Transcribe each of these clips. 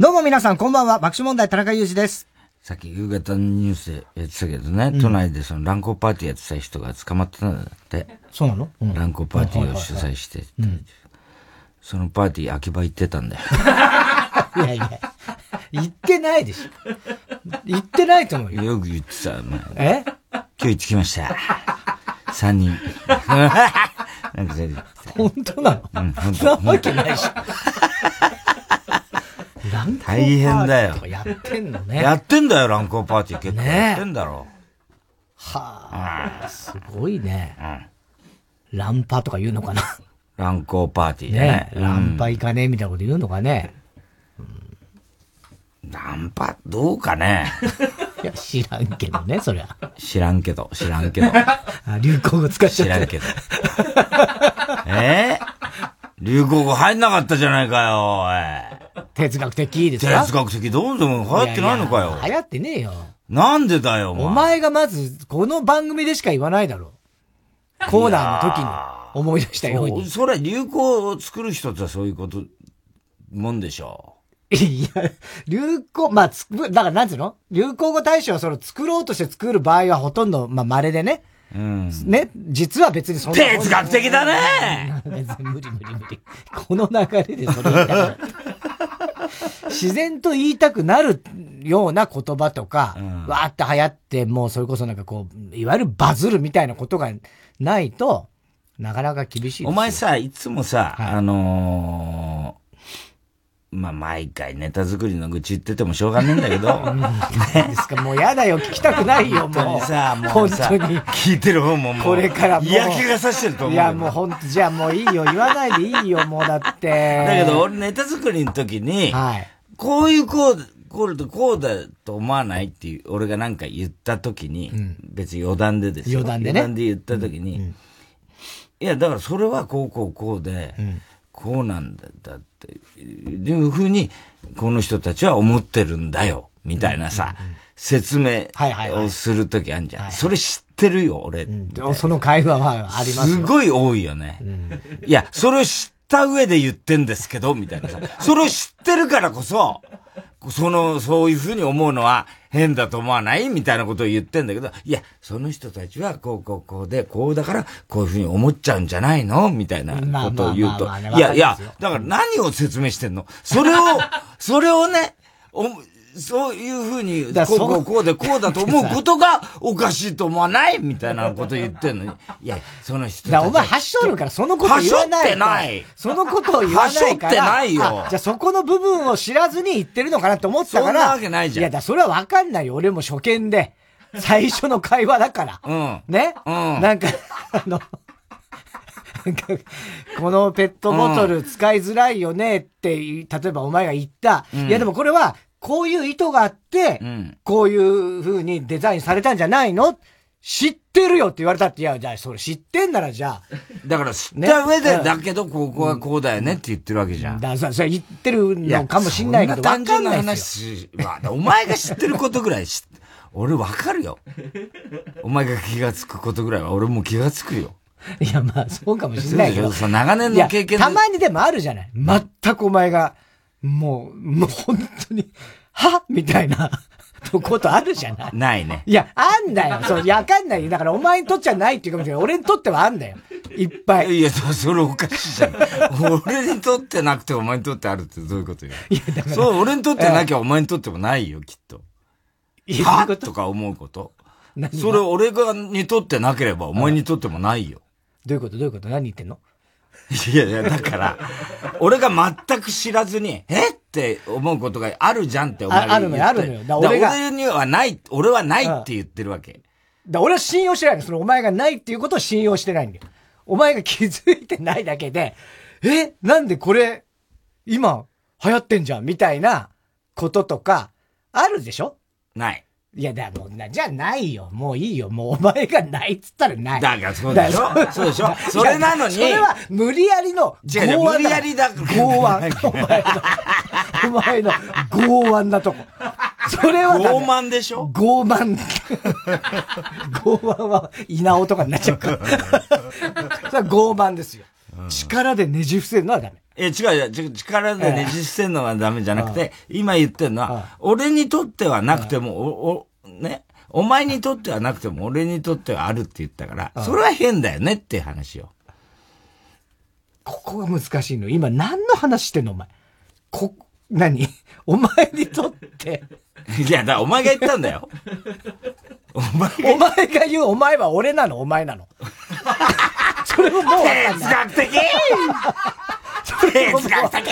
皆さん、こんばんは。爆笑問題、田中裕二です。さっき夕方のニュースでやってたけどね、うん、都内でその乱交パーティーやってた人が捕まったんだって。そうなの、うん、乱交パーティーを主催して、そのパーティー秋葉行ってたんだよ。いやいや、行ってないでしょ。行ってないと思うよ。よく言ってた、え？今日行ってきました。三人。なんか本当なの？うん、本当。なわけないし。大変だよ。やってんのね。やってんだよ、乱行パーティー結構やってんだろ。はあ、すごいね。うん。ランパとか言うのかな。乱行パーティーね。ランパ行かねえみたいなこと言うのかね。ナンパ、どうかね。いや、知らんけどね、そりゃ。知らんけど、知らんけど。あ流行語使っちゃった。知らんけど。え？ー、流行語入んなかったじゃないかよ、おい。哲学的ですか哲学的どんどん流行ってないのかよ。いやいや流行ってねえよ。なんでだよ、お前。お前がまず、この番組でしか言わないだろ。コーナーの時に思い出したように。そそれ流行を作る人ってそういうこと、もんでしょう。いや、流行、まあ、つく、だからなんつうの？流行語大賞はその作ろうとして作る場合はほとんど、まあ、稀でね。うん。ね、実は別にそんな。哲学的だね 無理無理無理。この流れでそれ言いたく 自然と言いたくなるような言葉とか、うん、わーって流行って、もうそれこそなんかこう、いわゆるバズるみたいなことがないと、なかなか厳しいお前さ、いつもさ、はい、あのーまあ、毎回ネタ作りの愚痴言っててもしょうがねえんだけど。ね、ですか、もう嫌だよ、聞きたくないよ、もう。本当にさ、もうさ、聞いてる方ももう。これからもう。嫌気がさしてると思う。いや、もう本当じゃあもういいよ、言わないでいいよ、もうだって。だけど、俺ネタ作りの時に、はい。こういうこう、こうだこうだと思わないっていう、俺がなんか言った時に、うん、別に余談でですよ。余談でね。余談で言った時に、うんうん、いや、だからそれはこうこうこうで、うんこうなんだ、だっていうふうに、この人たちは思ってるんだよ、みたいなさ、説明をするときあるじゃん。それ知ってるよ、俺。その会話はありますすごい多いよね。いや、それを知った上で言ってんですけど、みたいなさ。それを知ってるからこそ、その、そういうふうに思うのは変だと思わない？みたいなことを言ってんだけど、いや、その人たちはこうこうこうで、こうだからこういうふうに思っちゃうんじゃないの？みたいなことを言うと。いやいや、だから何を説明してんのそれを、それをね、そういうふうに、こうこうこうでこうだと思うことがおかしいと思わないみたいなこと言ってんのに。いや、その人だお前はしょるからそのこと言わない。ってない。そのことを言わないから。ってないよ。じゃあそこの部分を知らずに言ってるのかなって思ったから。そんなわけないじゃん。いや、だそれはわかんないよ。俺も初見で。最初の会話だから。うん。ね？うん。なんか、あの、このペットボトル使いづらいよねって、例えばお前が言った。うん、いやでもこれはこういう意図があって、うん、こういう風にデザインされたんじゃないの？知ってるよって言われたって、いや、じゃあそれ知ってんならじゃあ。だから知った上で、ね、だけどここはこうだよねって言ってるわけじゃん。だからそれ言ってるのかもしんないけど、単純な話は、お前が知ってることぐらい知って、俺わかるよ。お前が気がつくことぐらいは俺も気がつくよ。いや、まあ、そうかもしんないけど。そ長年の経験たまにでもあるじゃない。全くお前が、もう、もう本当に、はみたいな。ことあるじゃない？ないね。いや、あんだよ。そう、わかんないだからお前にとっちゃないっていうかもしれない。俺にとってはあんだよ。いっぱい。いや、それおかしいじゃん。俺にとってなくてお前にとってあるってどういうことよ。いや、だから。そう、俺にとってなきゃお前にとってもないよ、きっと。いや、はとか思うこと。それ俺がにとってなければお前にとってもないよ。どういうこと？どういうこと？何言ってんの？いやいや、だから、俺が全く知らずに、えっ？て思うことがあるじゃんって思う。あるのよ、あるのよ。だ俺が。俺にはない、俺はないって言ってるわけ。だ俺は信用してないの。そのお前がないっていうことを信用してないんだよ。お前が気づいてないだけで、え？なんでこれ、今、流行ってんじゃん？みたいなこととか、あるでしょ？ない。いや、だもうな、じゃあないよ。もういいよ。もうお前がないっつったらない。だからそうでしょ？そうでしょ？それなのに。それは無理やりの違う違う、無理やりだ。剛腕。お前の、お前の剛腕なとこ。それは傲慢でしょ？傲慢。傲慢は稲尾とかになっちゃうから。それは傲慢ですよ。力でねじ伏せるのはダメ。え、違う違う、力でねじ伏せるのはダメじゃなくて、今言ってるのは、俺にとってはなくても、お、お、ね、お前にとってはなくても、俺にとってはあるって言ったから、それは変だよねっていう話を。ここが難しいの。今何の話してんのお前？こ、何？お前にとって。いや、だお前が言ったんだよ。お前が。お前が言うお前は俺なのお前なの。それももう哲学的哲学的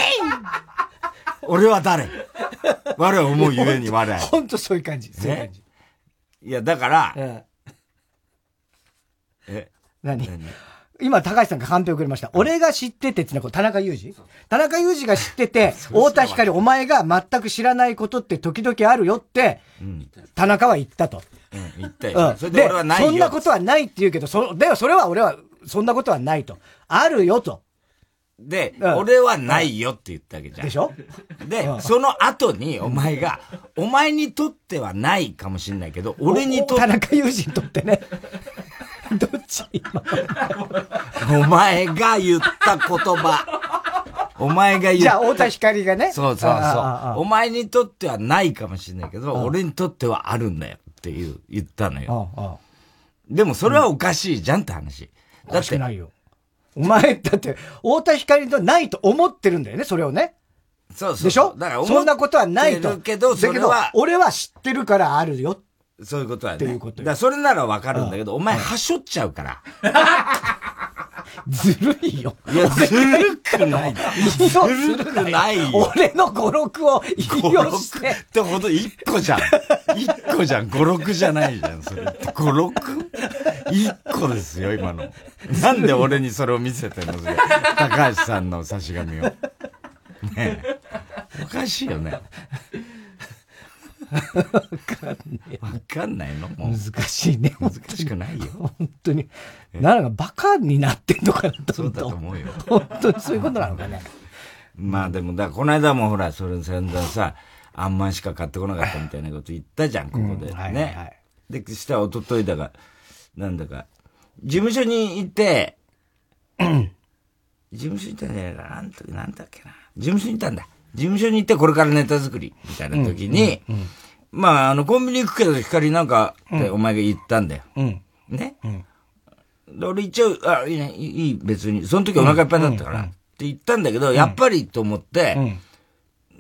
俺は誰？我は思うゆえに我は。ほんとそういう感じ。そういう感じ。いや、だから、え何？今、高橋さんがカンペをくれました。俺が知っててってのは田中裕二田中裕二が知ってて、太田光、お前が全く知らないことって時々あるよって、田中は言ったと。うん、言ったよ。それで俺はないよ。そんなことはないって言うけど、そ、でもそれは俺は、そんなことはないと。あるよと。で、うん、俺はないよって言ったわけじゃん。でしょ？で、うん、その後にお前が、お前にとってはないかもしれないけど、俺にとって。田中裕二にとってね。どっちお前が言った言葉。お前が言った。じゃあ、太田光がね。そうそうそう。お前にとってはないかもしれないけど、俺にとってはあるんだよっていう、言ったのよ。でもそれはおかしいじゃんって話。だって。ないよ。お前、だって、太田光とないと思ってるんだよね、それをね。そうそう。でしょ？だからそんなことはないと。けど、それは。俺は知ってるからあるよ。そういうことはね。っていうことだそれならわかるんだけど、お前、はしょっちゃうから。ずるいよ。いや、ずるくない。ずるくないよ。俺の語録を引用して。ってほど一個じゃん。一個じゃん。語録じゃないじゃん、それ。語録？一個ですよ、今の。なんで俺にそれを見せてんの。高橋さんの差し紙を。ねえ。おかしいよね。わかんねわかんないの？もう。難しいね。難しくないよ。本当に。なんかバカになってんのかなとそうだと思うよ。本当にそういうことなのかね。まあでも、だこの間もほら、それ散々さ、あんまんしか買ってこなかったみたいなこと言ったじゃん、ここで。ね。で、したら一昨日だが、なんだか、事務所に行って、事務所に行ったんじゃないかな、なんなんだっけな。事務所に行ったんだ。事務所に行ってこれからネタ作り、みたいな時に、うんうんうん、まあ、あの、コンビニ行くけど光なんかってお前が言ったんだよ。うん、ね、うん、で俺一応、あ、いいね、いい、別に。その時お腹いっぱいだったから。って言ったんだけど、やっぱりと思って、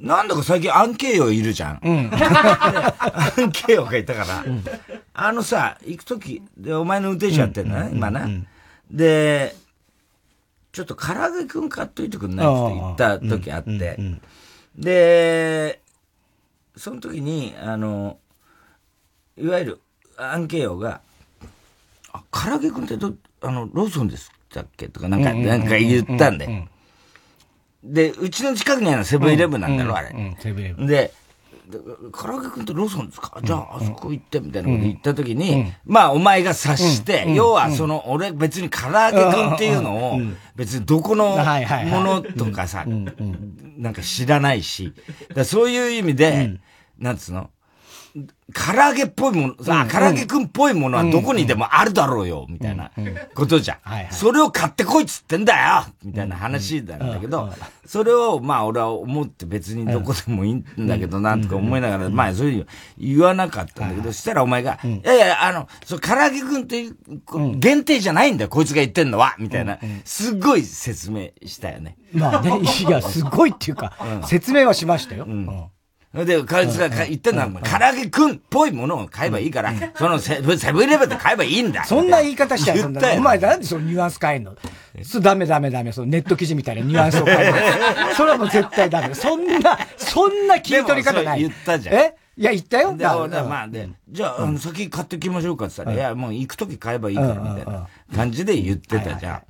なんだか最近アンケイヨいるじゃん。うん、アンケイヨがいたから、うん、あのさ、行くとき、で、お前の運転手やってんだね、今な。で、ちょっと唐揚げくん買っといてくんない？って言った時あって、で、その時に、あの、いわゆるアンケイヨが、あ、唐揚げくんってど、あの、ローソンですだっけ？とかなんか、なんか言ったんで。で、うちの近くにあるのセブンイレブンなんだろ、あれ。セブンイレブン。で、唐揚げくんってローソンですか？じゃあ、あそこ行って、みたいなこと言った時に、まあ、お前が察して、要は、その、俺別に唐揚げくんっていうのを、別にどこのものとかさ、なんか知らないし、そういう意味で、なんつうの？唐揚げっぽいもの、さ、唐揚げくんっぽいものはどこにでもあるだろうよ、みたいなことじゃん。それを買ってこいっつってんだよみたいな話なんだけど、それを、まあ俺は思って別にどこでもいいんだけど、なんとか思いながら、まあそういうに言わなかったんだけど、そしたらお前が、いやいや、あの、唐揚げくんっていう限定じゃないんだよ、こいつが言ってんのは、みたいな、すっごい説明したよね。まあね、いや、すごいっていうか、説明はしましたよ。で、こいつが言ってんのは、唐揚げくんっぽいものを買えばいいから、そのセブンイレブンで買えばいいんだ。そんな言い方しちゃう。お前なんでそのニュアンス変えんの？そダメダメダメ。そのネット記事みたいなニュアンスを変える。それはもう絶対ダメ。そんな、そんな切り取り方ない。言ったじゃん。え？いや、言ったよ。だまあ、で、じゃあ、先買ってきましょうかって言ったら、いや、もう行くとき買えばいいから、みたいな感じで言ってたじゃん。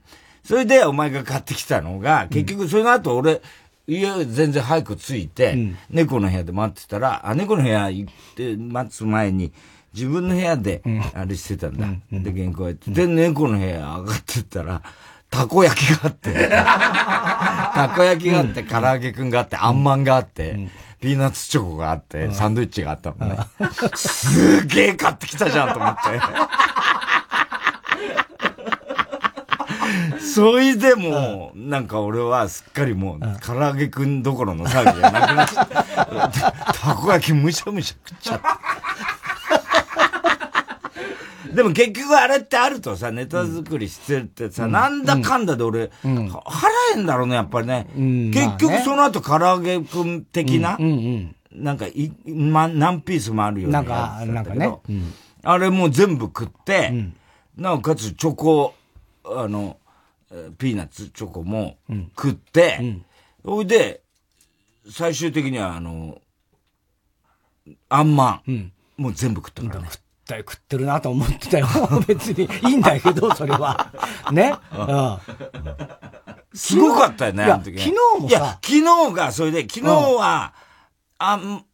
それで、お前が買ってきたのが、結局、その後俺、家全然早く着いて、うん、猫の部屋で待ってたら、あ、猫の部屋行って待つ前に、自分の部屋で、あれしてたんだ。うん、で、原稿やって。で、猫の部屋上がってったら、たこ焼きがあって、たこ焼きがあって、唐揚げくんがあって、あんまんがあって、ピーナッツチョコがあって、サンドイッチがあったのね。すげえ買ってきたじゃんと思って。そいでもう、なんか俺はすっかりもう、唐揚げくんどころの騒ぎがなくなっちゃって、たこ焼きむしゃむしゃ食っちゃって。でも結局あれってあるとさ、ネタ作りしてるってさ、うん、なんだかんだで俺、うん、払えんだろうね、やっぱりね。うん、結局その後唐揚げくん的な、なんかい、ま、何ピースもあるようななんか、なんかね。あれもう全部食って、なおかつチョコ、あの、ピーナッツチョコも食って、ほ、いで、最終的にはあの、あんまん、もう全部食ったからね。対食ってるなと思ってたよ。別にいいんだけど、それは。ね？うん。すごかったよね、あの時。昨日もさ。いや、昨日が、それで、昨日は、あん、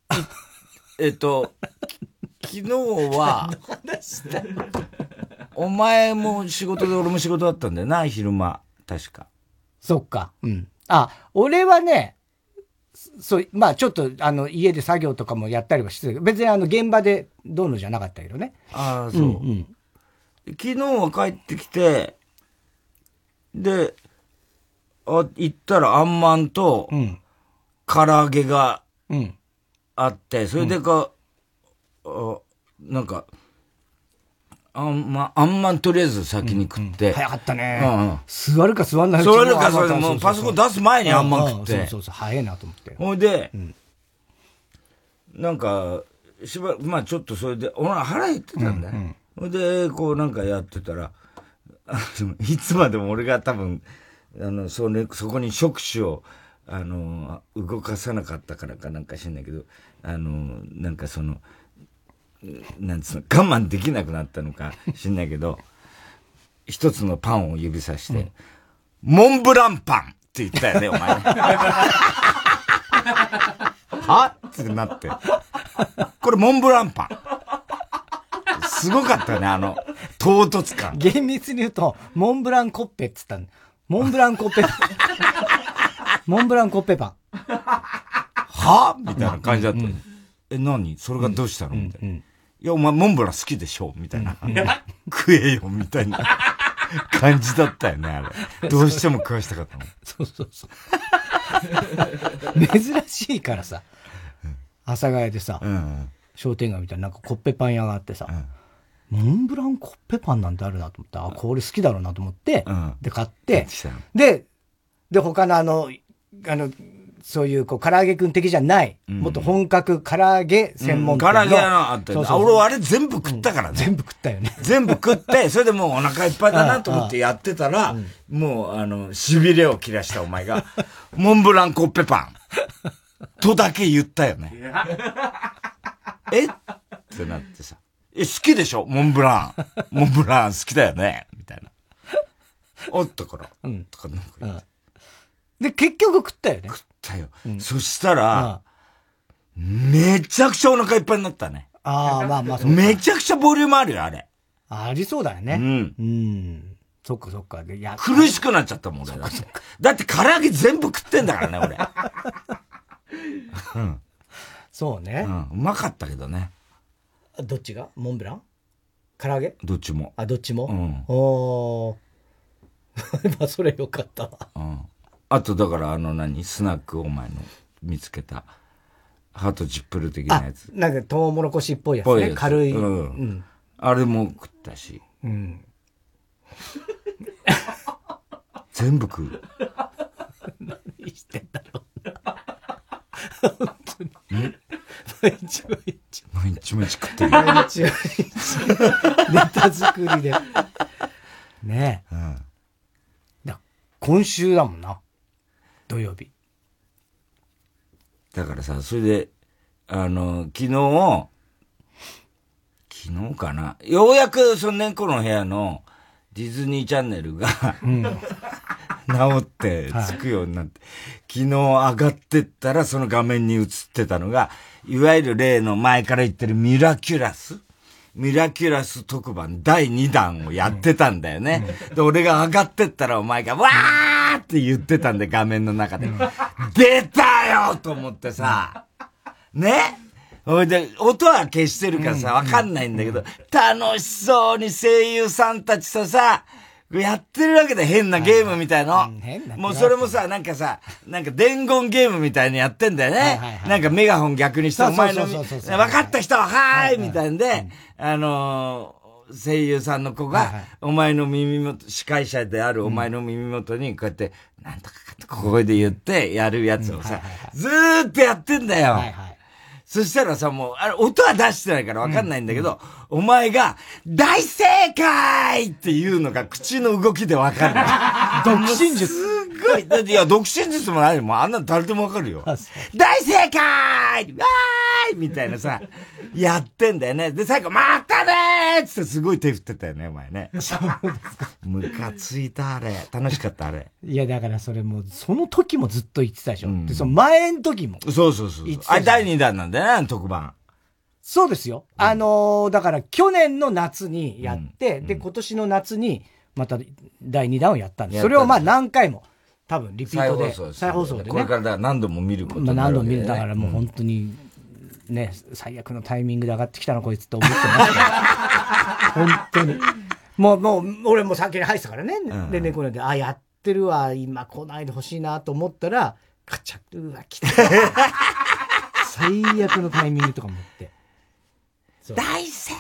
えっと、昨日は、お前も仕事で俺も仕事だったんだよな、昼間。確か。そっか。うん。あ、俺はね、そう、まあちょっと、あの、家で作業とかもやったりはしてたけど、別にあの、現場でどうのじゃなかったけどね。ああ、そう、うんうん。昨日は帰ってきて、で、あ、行ったらあんまんと、唐揚げがあって、それでか、うん、あなんか、あんま、あんまんとりあえず先に食って。うんうん、早かったね。うんうん、座るか座んない座るか座るか、もうパソコン出す前にあんまん食って。そうそうそう、早いなと思って。ほいで、うん、なんか、しばまあちょっとそれで、俺は腹減ってたんだよ。うんうん、ほいで、こうなんかやってたら、いつまでも俺が多分、あの、そね、そこに触手を、あの、動かさなかったからかなんか知んないけど、あの、なんかその、なんつうの、我慢できなくなったのか知んないけど、一つのパンを指さして、うん、モンブランパンって言ったよね、お前。は？ってなって。これモンブランパン。すごかったね、あの、唐突感。厳密に言うと、モンブランコッペって言ったの。モンブランコッペパン。モンブランコッペパン。は？みたいな感じだった。うん、え、何？それがどうしたの？みたいな。いや、お前モンブラン好きでしょみたいな。食えよ、みたいな。感じだったよね、あれ。どうしても食わしたかったの。そうそうそう。珍しいからさ、阿佐ヶ谷でさ、うん、商店街みたいななんかコッペパン屋があってさ、うん、モンブランコッペパンなんてあるなと思って、あ、これ好きだろうなと思って、うん、で、買って、で、で、他のあの、あの、そういう、こう、唐揚げくん的じゃない、もっと本格唐揚げ専門店の。唐揚げのあったよ、ね。俺あれ全部食ったからね。全部食ったよね。全部食って、それでもうお腹いっぱいだなと思ってやってたら、もう、あの、痺れを切らしたお前が、モンブランコッペパン。とだけ言ったよね。え？ってなってさ。え、好きでしょ？モンブラン。モンブラン好きだよねみたいな。おったから。うん。とかなんかで、結局食ったよね。食ったよ。うん、そしたら、めちゃくちゃお腹いっぱいになったね。ああ、まあまあそう。めちゃくちゃボリュームあるよ、あれ。ありそうだよね。うん。うん。そっかそっか。で、や苦しくなっちゃったもん、俺だって。だって唐揚げ全部食ってんだからね、俺。うん。そうね。うん。うまかったけどね。どっちが？モンブラン？唐揚げ？どっちも。あ、どっちも？うん。おー。まあ、それよかったわ。うん。あと、だから、あの何、スナックお前の見つけた、ハートジップル的なやつ。なんか、トウモロコシっぽいやつね。つ軽い、うん。うん。あれも食ったし。うん。全部食う。何してんだろうな。本当に。毎日毎日。毎日毎日食ってる。毎日毎日。ネタ作りで。ねえ。うん。今週だもんな。土曜日。だからさ、それで、あの、昨日、昨日かな。ようやく、その猫の部屋のディズニーチャンネルが、うん、治ってつくようになって、はい、昨日上がってったらその画面に映ってたのが、いわゆる例の前から言ってるミラキュラスミラキュラス特番第2弾をやってたんだよね。うん、で、俺が上がってったらお前が、わーって言ってたんで、画面の中で。出たよと思ってさ、ね？ほいで、音は消してるからさ、わかんないんだけど、楽しそうに声優さんたちとさ、やってるわけで変なゲームみたいの。もうそれもさ、なんかさ、なんか伝言ゲームみたいにやってんだよね。なんかメガホン逆にして、お前の、分かった人は、はーいみたいんで、あの声優さんの子が、お前の耳元、司会者であるお前の耳元に、こうやって、なんとかかとここで言って、やるやつをさ、ずーっとやってんだよ。そしたらさ、もう、あれ、音は出してないからわかんないんだけど、うん、お前が、大正解っていうのが口の動きでわかる。独身術。い。だって、いや、独身術もないもん。あんなの誰でもわかるよ。大正解わーいみたいなさ、やってんだよね。で、最後、またねーってすごい手振ってたよね、お前ね。そうですか。ムカついた、あれ。楽しかった、あれ。いや、だからそれもその時もずっと言ってたでしょ。うん、で、その前の時も。そうそうそう。あ、第2弾なんだよね、特番。そうですよ。うん、あのー、だから去年の夏にやって、うん、で、今年の夏に、また第2弾をやったんです。それをまあ何回も、多分リピートで。再放送再放送でね。これから何度も見ることになる、ね、まあ何度も見る。だからもう本当に、ね、最悪のタイミングで上がってきたな、こいつって思ってました。本当に。もう、もう、俺も先に入ってたからね。うん、で、猫、ね、で、あ、やってるわ、今来ないでほしいなと思ったら、カチャッ、うわ、来た。最悪のタイミングとか思って。大正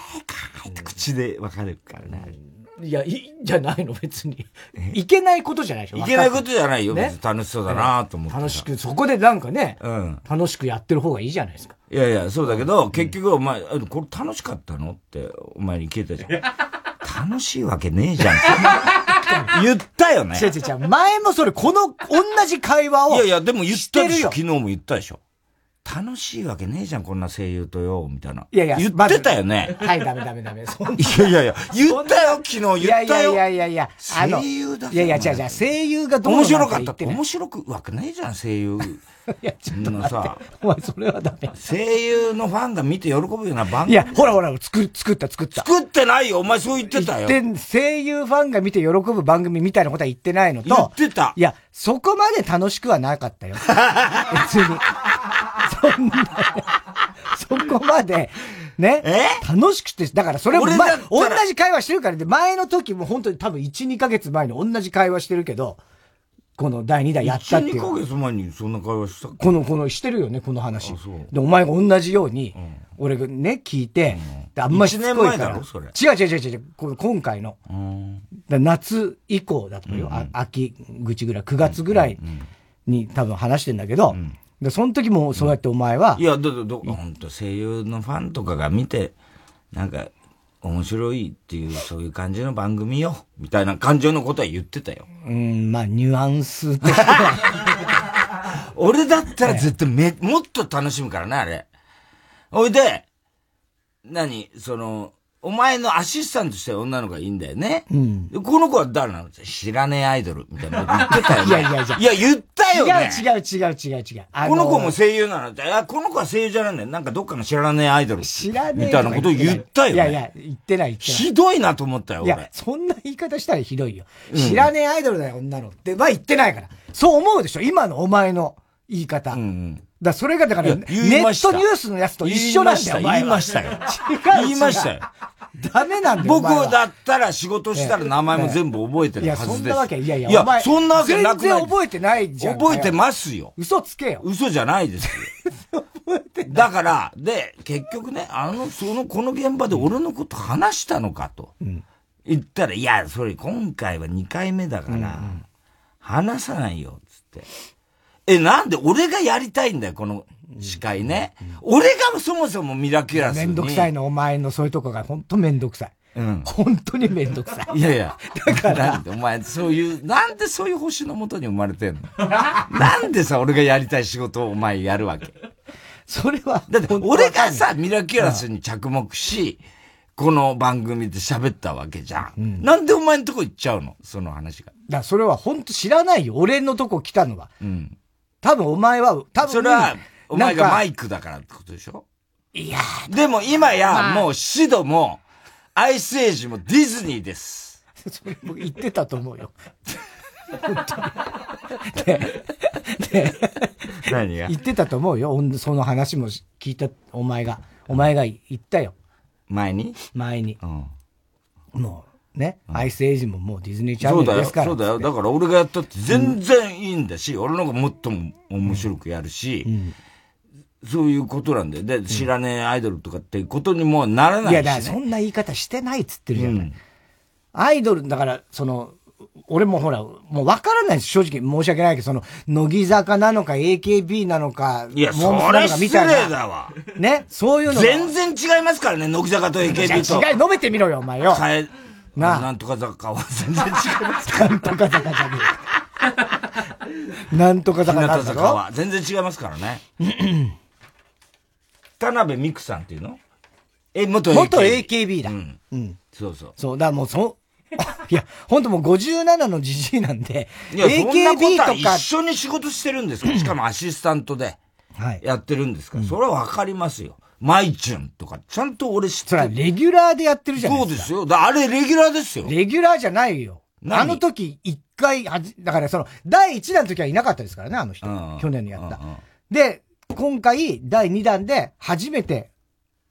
解って口で分かるからね。いや、いいんじゃないの？別に。いけないことじゃないでしょ？いけないことじゃないよ。ね、楽しそうだなと思って。楽しく、そこでなんかね、うん、楽しくやってる方がいいじゃないですか。いやいや、そうだけど、結局お前、これ楽しかったのって、お前に聞いたじゃん。楽しいわけねえじゃん。言ったよね。違う違う違う。前もそれ、この、同じ会話を。いやいや、でも言ったでしょ。昨日も言ったでしょ。楽しいわけねえじゃん、こんな声優とよ、みたいな。いやいや、言ってたよね。はい、ダメダメダメ。いやいやいや、言ったよ、昨日言ったよ。いやいやいやいや、声優だいやいや、違う違う、声優がどう面白かったって。面白くわけねえじゃん、声優。いや、ちょっと待さ、お前それはダメ。声優のファンが見て喜ぶような番組。いや、ほらほら、作、作った作った。作ってないよ、お前そう言ってたよ。言って、声優ファンが見て喜ぶ番組みたいなことは言ってないのと。言ってた。いや、そこまで楽しくはなかったよ。別に。そんな、そこまで、ね？楽しくて、だからそれも、ま、同じ会話してるからで、前の時も本当に多分1、2ヶ月前に同じ会話してるけど、この第2弾やったっていう。1、2ヶ月前にそんな会話したこの、この、してるよね、この話。で、お前が同じように、俺がね、聞いて、あんましつこいから。違う違う違う違う、今回の。夏以降だと思うよ。秋口ぐらい、9月ぐらいに多分話してんだけど、で、その時もそうやってお前は。いや、ど、ど、ど、本当声優のファンとかが見て、なんか、面白いっていう、そういう感じの番組よ、みたいな感情のことは言ってたよ。うん、まあ、ニュアンスと 俺だったら絶対め、もっと楽しむからね、あれ。おいで、何その、お前のアシスタントして女の子がいいんだよね。うん。この子は誰なの？知らねえアイドルみたいなこと言ってたよね。いやいやいや。いや、言ったよね。違う違う違う違う違う。この子も声優なの？って、あ、この子は声優じゃないんだよ。なんかどっかの知らねえアイドル。知らねえ。みたいなこと言ったよね。いやいや、言ってない言ってない。ひどいなと思ったよ、いや、そんな言い方したらひどいよ。知らねえアイドルだよ、女のって。まあ言ってないから。そう思うでしょ？今のお前の言い方。うんうんだそれがだから、ネットニュースのやつと一緒なんだよ、言いましたよ。違う。言いましたよ。ダメなんだよ。僕だったら仕事したら名前も全部覚えてるはずです。いや、そんなわけ、いやいや、いや、そんなわけなく全然覚えてないじゃん。覚えてますよ。嘘つけよ。嘘じゃないですよ。だから、で、結局ね、あの、その、この現場で俺のこと話したのかと。うん、言ったら、いや、それ今回は2回目だから、話さないよ、つって。え、なんで俺がやりたいんだよ、この司会ね。俺がそもそもミラキュラスに。めんどくさいの、お前のそういうとこが本当めんどくさい。うん。本当にめんどくさい。いやいや。だから。なんでお前、そういう、なんでそういう星のもとに生まれてんの？なんでさ、俺がやりたい仕事をお前やるわけ？それは。だって、俺がさ、ミラキュラスに着目し、この番組で喋ったわけじゃん。うん、なんでお前のとこ行っちゃうの？その話が。だそれは本当知らないよ。俺のとこ来たのは。うん。多分お前は、多分。それは、お前がマイクだからってことでしょ？いやでも今や、もうシドも、アイスエイジもディズニーです。それも言ってたと思うよ。本当に。で、で、何が言ってたと思うよ。その話も聞いた、お前が。お前が言ったよ。前に？前に。うん。もね、アイスエイジももうディズニーチャンネルですから。そうだよ、そうだよ。だから俺がやったって全然いいんだし、俺の方がもっとも面白くやるし、そういうことなんだよ。で、知らねえアイドルとかっていうことにもならないし、ね、いや、だからそんな言い方してないっつってるじゃない。アイドル、だから、その、俺もほら、もう分からないです。正直申し訳ないけど、その、乃木坂なのか AKB なのか、いや、それ失礼だわ。ね、そういうの。全然違いますからね、乃木坂と AKB と。違い、述べてみろよ、お前よ。変え、ななんとか坂は全然違いますなんとか坂じゃねえ。なんとか坂なんだろは全然違いますからね。田辺美久さんっていうの？え、元 AKB。元 AKB だ。うん。うん。そうそう。そう、だからもうそ、いや、本当もう57のじじいなんで、いや、AKB とか。一緒に仕事してるんですか しかもアシスタントで。やってるんですから、それはわかりますよ。マイチュンとか、ちゃんと俺知ってる。それはレギュラーでやってるじゃないですか。そうですよ。だあれレギュラーですよ。レギュラーじゃないよ。あの時、一回、だからその、第一弾の時はいなかったですからね、あの人。去年のやった。で、今回、第2弾で初めて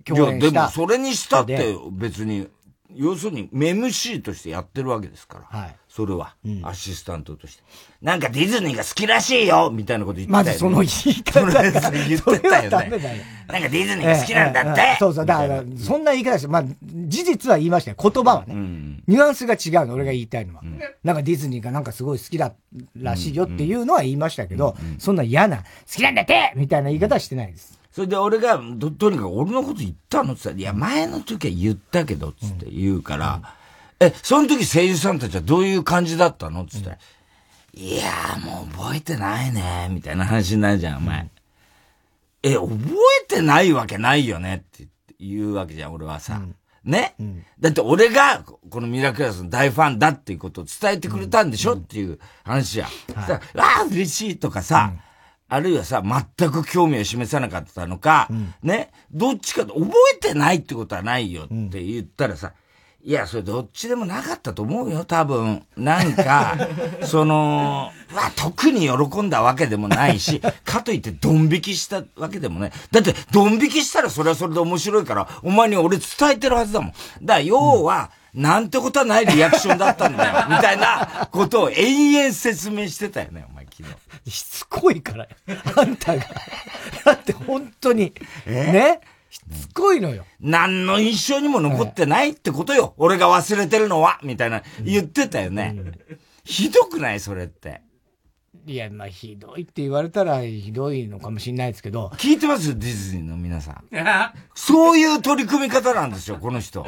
共演した。いや、でもそれにしたって別に、要するに、メムシーとしてやってるわけですから。はい。それは、うん、アシスタントとして。なんかディズニーが好きらしいよみたいなこと言ってたよ、ね。まずその言い方が。言ってたよね。なんかディズニーが好きなんだって、ええそうそう。だから、そんな言い方ですよ。まあ、事実は言いましたよ。言葉はね。うん、ニュアンスが違うの、俺が言いたいのは、うん。なんかディズニーがなんかすごい好きだらしいよっていうのは言いましたけど、うん、そんな嫌な、好きなんだってみたいな言い方はしてないです。それで俺が、と、とにかく俺のこと言ったのって言った。ら、いや、前の時は言ったけど、つって言うから、え、その時声優さんたちはどういう感じだったの？つって、うん、いやーもう覚えてないね、みたいな話になるじゃん、お前。うん、え、覚えてないわけないよねって言うわけじゃん、俺はさ。うん、ね、だって俺が、このミラクラスの大ファンだっていうことを伝えてくれたんでしょ、っていう話じゃん。はい、わあ、嬉しいとかさ、あるいはさ、全く興味を示さなかったのか、ね、どっちか覚えてないってことはないよって言ったらさ、いや、それどっちでもなかったと思うよ、多分。なんか、その、わ、特に喜んだわけでもないし、かといってドン引きしたわけでもない。だって、ドン引きしたらそれはそれで面白いから、お前に俺伝えてるはずだもん。だから、要は、うん、なんてことはないリアクションだったんだよ、みたいなことを延々説明してたよね、お前昨日。しつこいから、あんたが。だって本当に、ね？しつこいのよ。何の印象にも残ってないってことよ。俺が忘れてるのは、みたいな、言ってたよね。うん、ひどくない？それって。いや、まあ、ひどいって言われたらひどいのかもしれないですけど。聞いてます？ディズニーの皆さん。そういう取り組み方なんですよ、この人。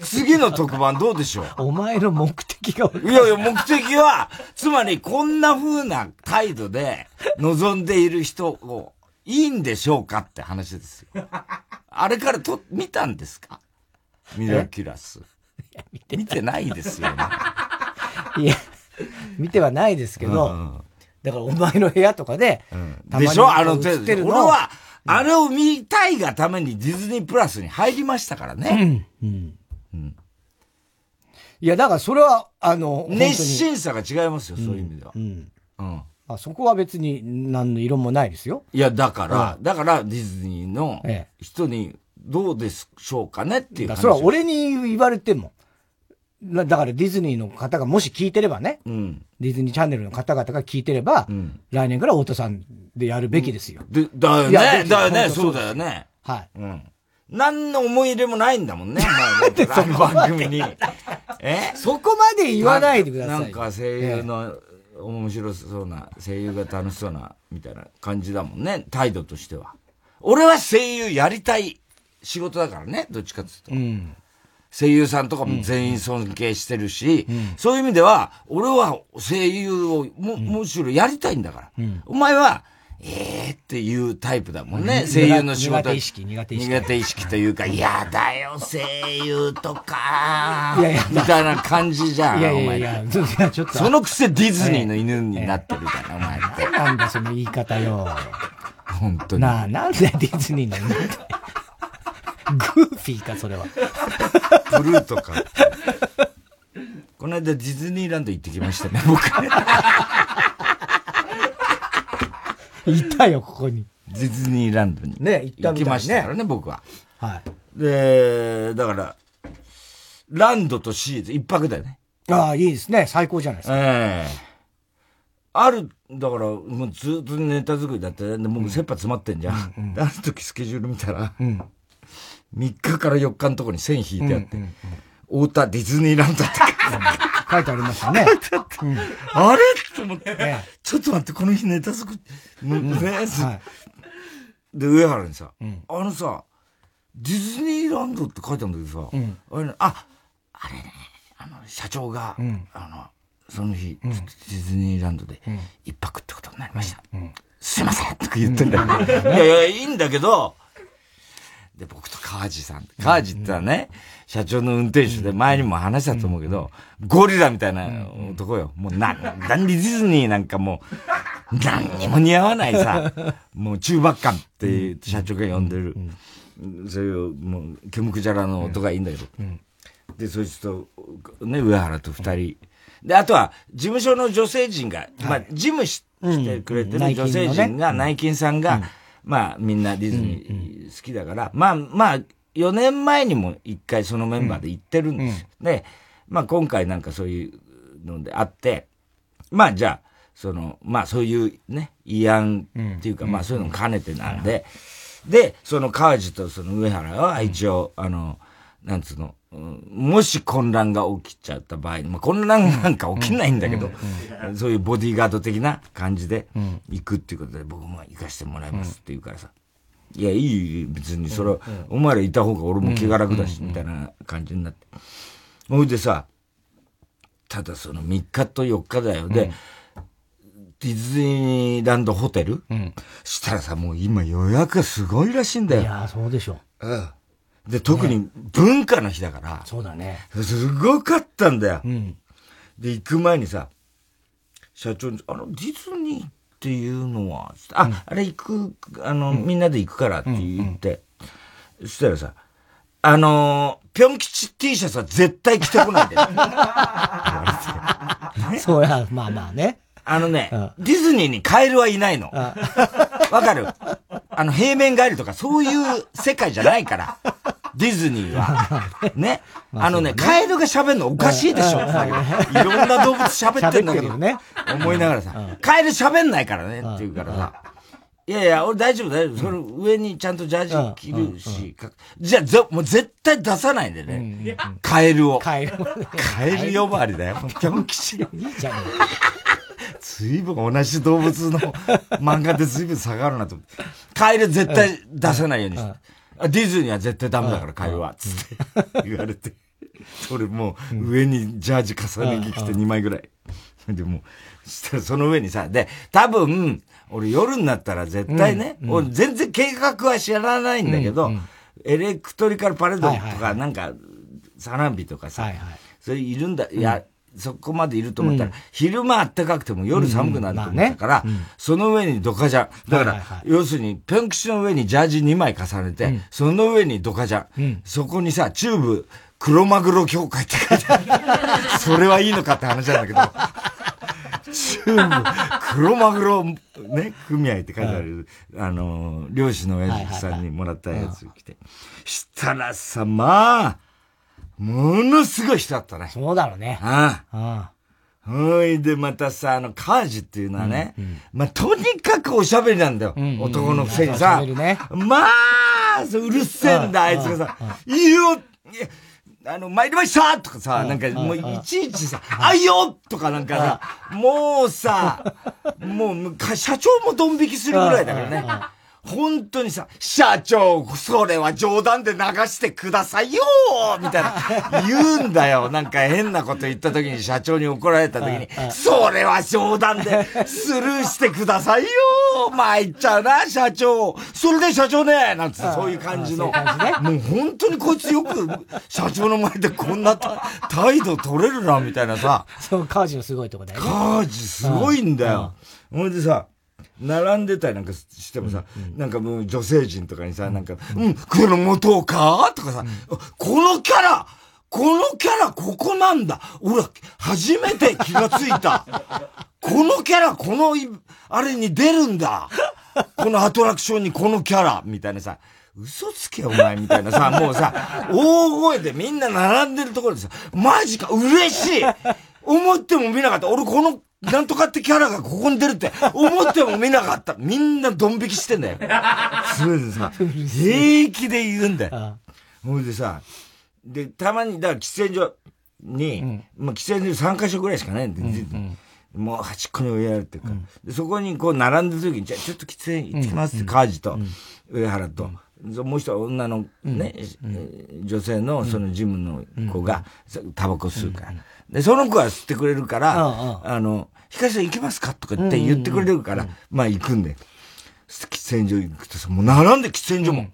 次の特番どうでしょう？お前の目的がいやいや、目的は、つまりこんな風な態度で望んでいる人をいいんでしょうかって話ですよ。あれからと、見たんですか？ミラキュラス。見て見てないですよね。いや、見てはないですけど、うん、だからお前の部屋とかで、うん、でしょ？あの程度。俺は、あれを見たいがためにディズニープラスに入りましたからね。うん。うん。うん、いや、だからそれは、あの、熱心さが違いますよ、そういう意味では。うん。うんあそこは別に何の色もないですよ。いや、だから、だからディズニーの人にどうでしょうかねっていう話。それは俺に言われても。だからディズニーの方がもし聞いてればね、うん、ディズニーチャンネルの方々が聞いてれば、うん、来年から太田さんでやるべきですよ。でだよね。だよね。そうだよね。はい。うん。何の思い入れもないんだもんね。あ の番組に。え？そこまで言わないでください。なんか声優の、面白そうな、声優が楽しそうな、みたいな感じだもんね、態度としては。俺は声優やりたい仕事だからね、どっちかっていうと。うん、声優さんとかも全員尊敬してるし、うん、そういう意味では、俺は声優をも、むしろやりたいんだから。うん、お前は、ええー、っていうタイプだもんね、声優の仕事。苦手意識、苦手意識。苦手意識というか、嫌だよ、声優とか。いやいや、みたいな感じじゃん、いやいやいや、いやちょっと。そのくせディズニーの犬になってるじゃん、お前って。なんだ、その言い方よ。本当に。なあ、なんでディズニーの犬って。グーフィーか、それは。ブルートか。この間ディズニーランド行ってきましたね、僕。いたよ、ここに。ディズニーランドに。ね、行ったみたい、ね、行きましたからね、僕は。はい。で、だから、ランドとシーズ一泊だよね。ああ、いいですね。最高じゃないですか。ええある、だから、もうずっとネタ作りだって、でもう切羽詰まってんじゃん。うんうん、ある時スケジュール見たら、うん、3日から4日のとこに線引いてあって、うんうん田ディズニーランドって書いてありましたね。うん、あれ？と思って、ちょっと待って、この日ネタ作り、もうね、はい、で、上原にさ、あのさ、ディズニーランドって書いてあるんだけどさ、あれね、あ、あれね、あの、社長が、あの、その日、ディズニーランドで一泊ってことになりました。すいませんとか言ってんだよ。いやいや、いいんだけど、で、僕と川地さん。川地ってのはね、社長の運転手で前にも話したと思うけど、ゴリラみたいな男よ。もうな、なんでディズニーなんかもう、何にも似合わないさ、もう中ばっかんって社長が呼んでる。そういう、もう、ケムクジャラの音がいいんだけど。で、そいつと、ね、上原と二人。で、あとは、事務所の女性陣が、まあ、事務してくれてる女性陣が、内勤さんが、まあ、みんなディズニー好きだから、まあ、まあ、4年前にも一回そのメンバーで行ってるんです。で、まあ、今回なんかそういうのであって、まあ、じゃあ、その、まあ、そういうね、慰安っていうか、まあ、そういうのも兼ねてなんで、で、その川地とその上原は一応、あの、なんつうの、もし混乱が起きちゃった場合に、まあ、混乱なんか起きないんだけど、そういうボディーガード的な感じで行くっていうことで、僕も行かしてもらいますって言うからさ、いや、いい、別にそれ、お前らいた方が俺も気が楽だし、みたいな感じになって。ほいでさ、ただその3日と4日だよ。で、ディズニーランドホテル、うん、したらさ、もう今予約がすごいらしいんだよ。いやそうでしょ。うん。で、特に文化の日だから、そうだね。すごかったんだよ。うん、で、行く前にさ、社長に、あの、ディズニーっていうのは、あ、うん、あれ行く、あの、うん、みんなで行くからって言って、そしたらさ、あのー、ぴょん吉 T シャツは絶対着てこないで。そうや、まあまあね。あのね、ディズニーにカエルはいないの。わかるあの、平面ガエルとかそういう世界じゃないから。ディズニーは。ね。あのね、カエルが喋るのおかしいでしょいろんな動物喋ってんだけど、ね、思いながらさ、カエル喋んないからねって言うからさ。いやいや、俺大丈夫大丈夫。それ上にちゃんとジャージ着るし、じゃあ、もう絶対出さないでね。カエルを。カエル。カエル呼ばわりだよ。ぴょん吉。いいじゃん。随分同じ動物の 漫画で随分差があるなと思って。カエル絶対出さないようにして。ディズニーは絶対ダメだから、カエルは。つって 言われて。それもう上にジャージ重ね着着て2枚ぐらい。でも、したらその上にさ、で、多分、俺夜になったら絶対ね、俺全然計画は知らないんだけど、エレクトリカルパレードとか、なんか、サランビとかさ、それいるんだ、いや、そこまでいると思ったら、うん、昼間暖かくても夜寒くなると思ったから、うん。まあね、その上にドカジャン。だから、はいはいはい、要するに、ぴょん吉の上にジャージ2枚重ねて、うん、その上にドカジャン。そこにさ、チューブ、黒マグロ協会って書いてある。それはいいのかって話なんだけど、チューブ、黒マグロ、ね、組合って書いてある、あの、漁師の親父さんにもらったやつ来て。したらさ、まあ、ものすごい人だったね。そうだろうね。ああ。ああ。ほいで、またさ、あの、カージっていうのはね、うんうん、まあ、とにかくおしゃべりなんだよ。うんうん、男のくせにさ。ね、まあ、うるせえんだ、あいつがさ。いいよあの、参りましたとかさ、なんかもういちいちさ、あいよとかなんかさ、もうさ、もう、社長もドン引きするぐらいだからね。本当にさ、社長、それは冗談で流してくださいよみたいな、言うんだよ。なんか変なこと言った時に社長に怒られた時に、それは冗談でスルーしてくださいよ参っちゃうな、社長。それで社長ねなんつって、そういう感じの。もう本当にこいつよく、社長の前でこんな態度取れるな、みたいなさ。そう、カージのすごいとこだよね。カージすごいんだよ。ほんでさ、並んでたりなんかしてもさ、うんうん、なんかもう女性陣とかにさ、なんか、うん、この元か？とかさ、うん、このキャラこのキャラここなんだ。俺、初めて気がついた。このキャラ、この、あれに出るんだ。このアトラクションにこのキャラ。みたいなさ、嘘つけお前みたいなさ、もうさ、大声でみんな並んでるところでさ、マジか、嬉しい。思っても見なかった。俺この、なんとかってキャラがここに出るって思っても見なかった。みんなドン引きしてんだよ。それでさ、平気で言うんだよ。ほいでさ、で、たまに、だから喫煙所に、うん、まあ喫煙所3カ所ぐらいしかないんで、うんうん。もう端っこに追いやられてるか。ら、うん、で。そこにこう並んでる時に、じゃあちょっと喫煙行ってきますって、カージと、上原と、もう一人女のね、女性のそのジムの子が、タバコ吸うから。で、その子は吸ってくれるから、あの、光さん行きますか？とかって言ってくれるから、まあ行くんで。喫煙所行くとさ、もう並んで喫煙所も。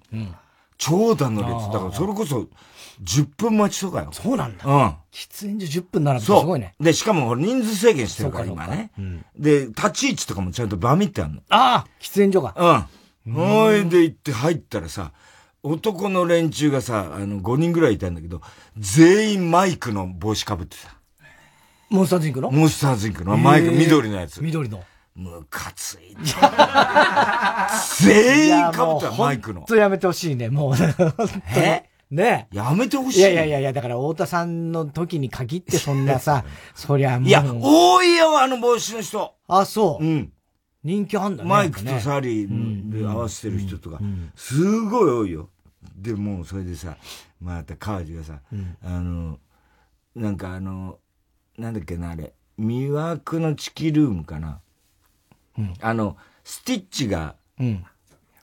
長蛇の列。だからそれこそ、10分待ちとかよ。そうなんだ。うん。喫煙所10分並ぶすごいね。で、しかも人数制限してるから今ね。うん、で、立ち位置とかもちゃんとバミってあるの。ああ喫煙所が。うん。ほいで行って入ったらさ、男の連中がさ、あの、5人ぐらいいたんだけど、全員マイクの帽子かぶってた。モンスターズインクの？モンスターズインクの。マイク、緑のやつ。緑の。ムカつい全員かぶったマイクの。ほんとやめてほしいね、もう。え？ねやめてほしい。いやいやいやいや、だから太田さんの時に限ってそんなさ、そりゃもう。いや、多いよ、あの帽子の人。あ、そう。うん。人気あんだね。マイクとサリーで合わせてる人とか、すごい多いよ。で、もうそれでさ、また川地がさ、あの、なんかあの、なんだっけな、あれ、魅惑のチキルームかな。あの、スティッチが、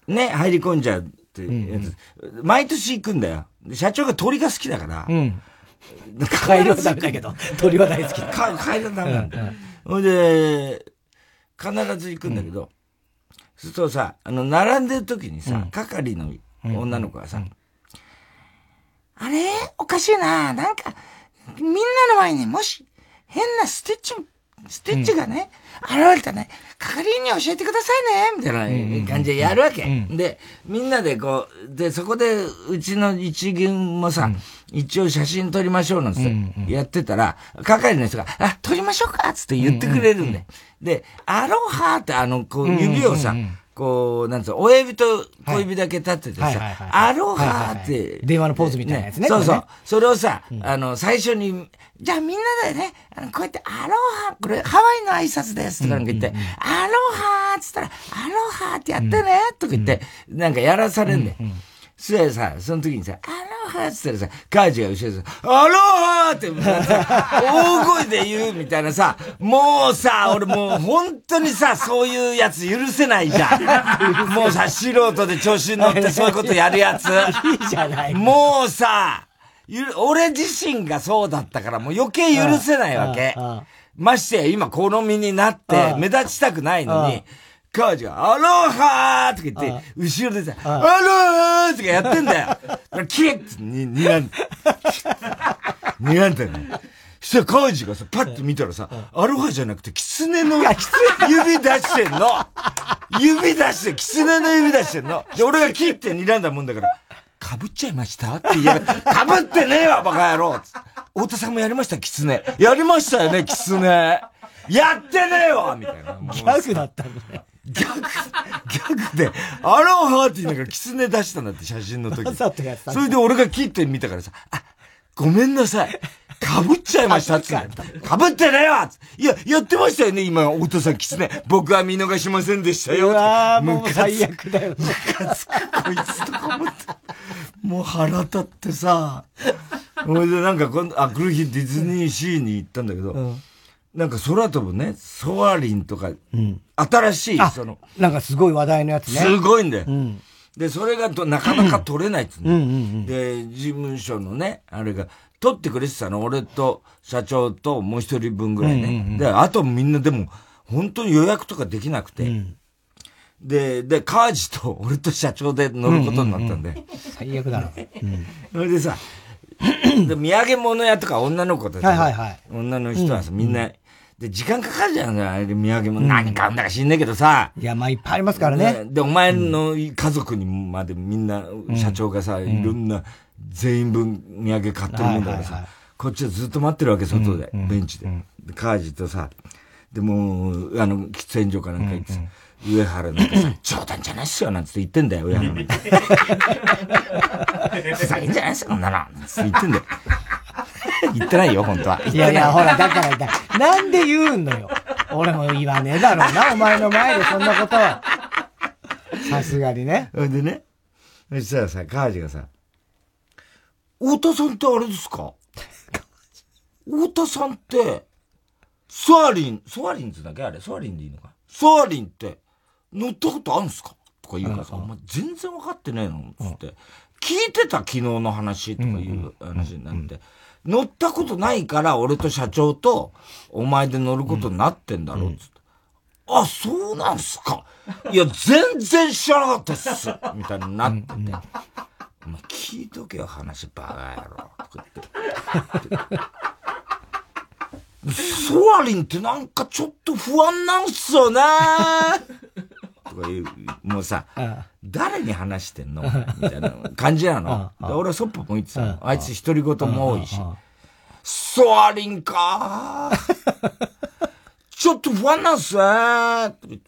ね、入り込んじゃうってやつ、毎年行くんだよ。社長が鳥が好きだから。うん。カエルはダメだけど、鳥は大好きだ。カエルはダメなんだ。ほ、んで、必ず行くんだけど、するとさ、あの、並んでる時にさ、係の女の子がさ、あれ？おかしいな。なんか、みんなの前にもし、変なスティッチ、スティッチがね、現れたね、係員に教えてくださいね、みたいな感じでやるわけ。で、みんなでこう、で、そこで、うちの一軍もさ、一応写真撮りましょうなんてやってたら、係の人が、あ、撮りましょうかつって言ってくれるんで。で、アロハってあの、こう、指をさ、こう、なんつう親指と小指だけ立っててさ、アロハって、電話のポーズみたいなやつね。そうそう。それをさ、あの、最初に、じゃあみんなでね、あの、こうやって、アロハ、これ、ハワイの挨拶ですとか言って、アロハーっつったら、アロハってやってね、とか言って、なんかやらされんだよ。それさ、その時にさ、アロハっつったらさ、カージが後ろでさ、アロハって、大声で言うみたいなさ、もうさ、俺もう本当にさ、そういうやつ許せないじゃん。もうさ、素人で調子に乗ってそういうことやるやつ。いいじゃない。もうさ、俺自身がそうだったからもう余計許せないわけ。ましてや今好みになって目立ちたくないのに、カージが、アロハーとか言って、後ろでさ、アロハーとかやってんだよ。キレッに、にらん、にらんだよね。そしたらカージがさ、パッと見たらさ、アロハじゃなくて、キツネの指出してんの。指出して、キツネの指出してんの。で、俺が切って睨んだもんだから、かぶっちゃいましたって言えば、かぶってねえわ、バカ野郎太田さんもやりましたキツネ。やりましたよね、キツネ。やってねえわみたいな。ギャグだったんだね。で、アロハって言いながらキツネ出したんだって、写真の時。それで俺が切ってみたからさ、あ、ごめんなさい。かぶっちゃいましたって。かぶってねえわいや、やってましたよね、今、お父さんキツネ。僕は見逃しませんでしたよ。うわもう最悪だよ。ムカつく、こいつとか思って。もう腹立ってさ。ほいで、なんか今度、あ、来る日ディズニーシーに行ったんだけど、うんなんか空飛ぶね、ソアリンとか、うん、新しい、その。なんかすごい話題のやつね。すごいんだよ。うん、で、それがとなかなか取れないっつうの。で、事務所のね、あれが、取ってくれてたの。俺と社長ともう一人分ぐらいね。で、あとみんなでも、本当に予約とかできなくて。うん、で、で、カージと俺と社長で乗ることになったんで。最悪だな。それでさ、で土産物屋とか女の子たち、はいはいはい、女の人はさ、みんな、で、時間かかるじゃん、あれ、土産物。何買うんだか知んないけどさ。いや、まあ、いっぱいありますからね。で、お前の家族にまでみんな、社長がさ、いろんな、全員分土産買ってるもんだからさ、こっちはずっと待ってるわけ、外で、ベンチで。で、カージとさ、でも、あの、喫煙所かなんか行ってさ、上原なんかさ、冗談じゃないっすよ、なんつって言ってんだよ、上原。ふざけんじゃないっすよ、こんなの。つって言ってんだよ。言ってないよ、本当は。いやいや、ほら、だからだ、なんで言うんのよ。俺も言わねえだろうな、お前の前でそんなことは。さすがにね。でね、そしたらさ、カージがさ、太田さんってあれですか太田さんって、ソアリン、ソアリンってだけあれ？ソアリンでいいのか？ソアリンって乗ったことあるんすか？とか言うからさ、お前全然分かってねえの？つって、聞いてた昨日の話とかいう話になって、乗ったことないから俺と社長とお前で乗ることになってんだろつって。あ、そうなんすか。いや、全然知らなかったっす。みたいになってて。お前聞いとけよ、話、バカ野郎。とか言って。ソアリンってなんかちょっと不安なんすよねとか言う、もうさ、誰に話してんの？みたいな感じなの。俺はそっぽ向いてたの。あいつ独り言も多いし。ソアリンかちょっと不安なんすね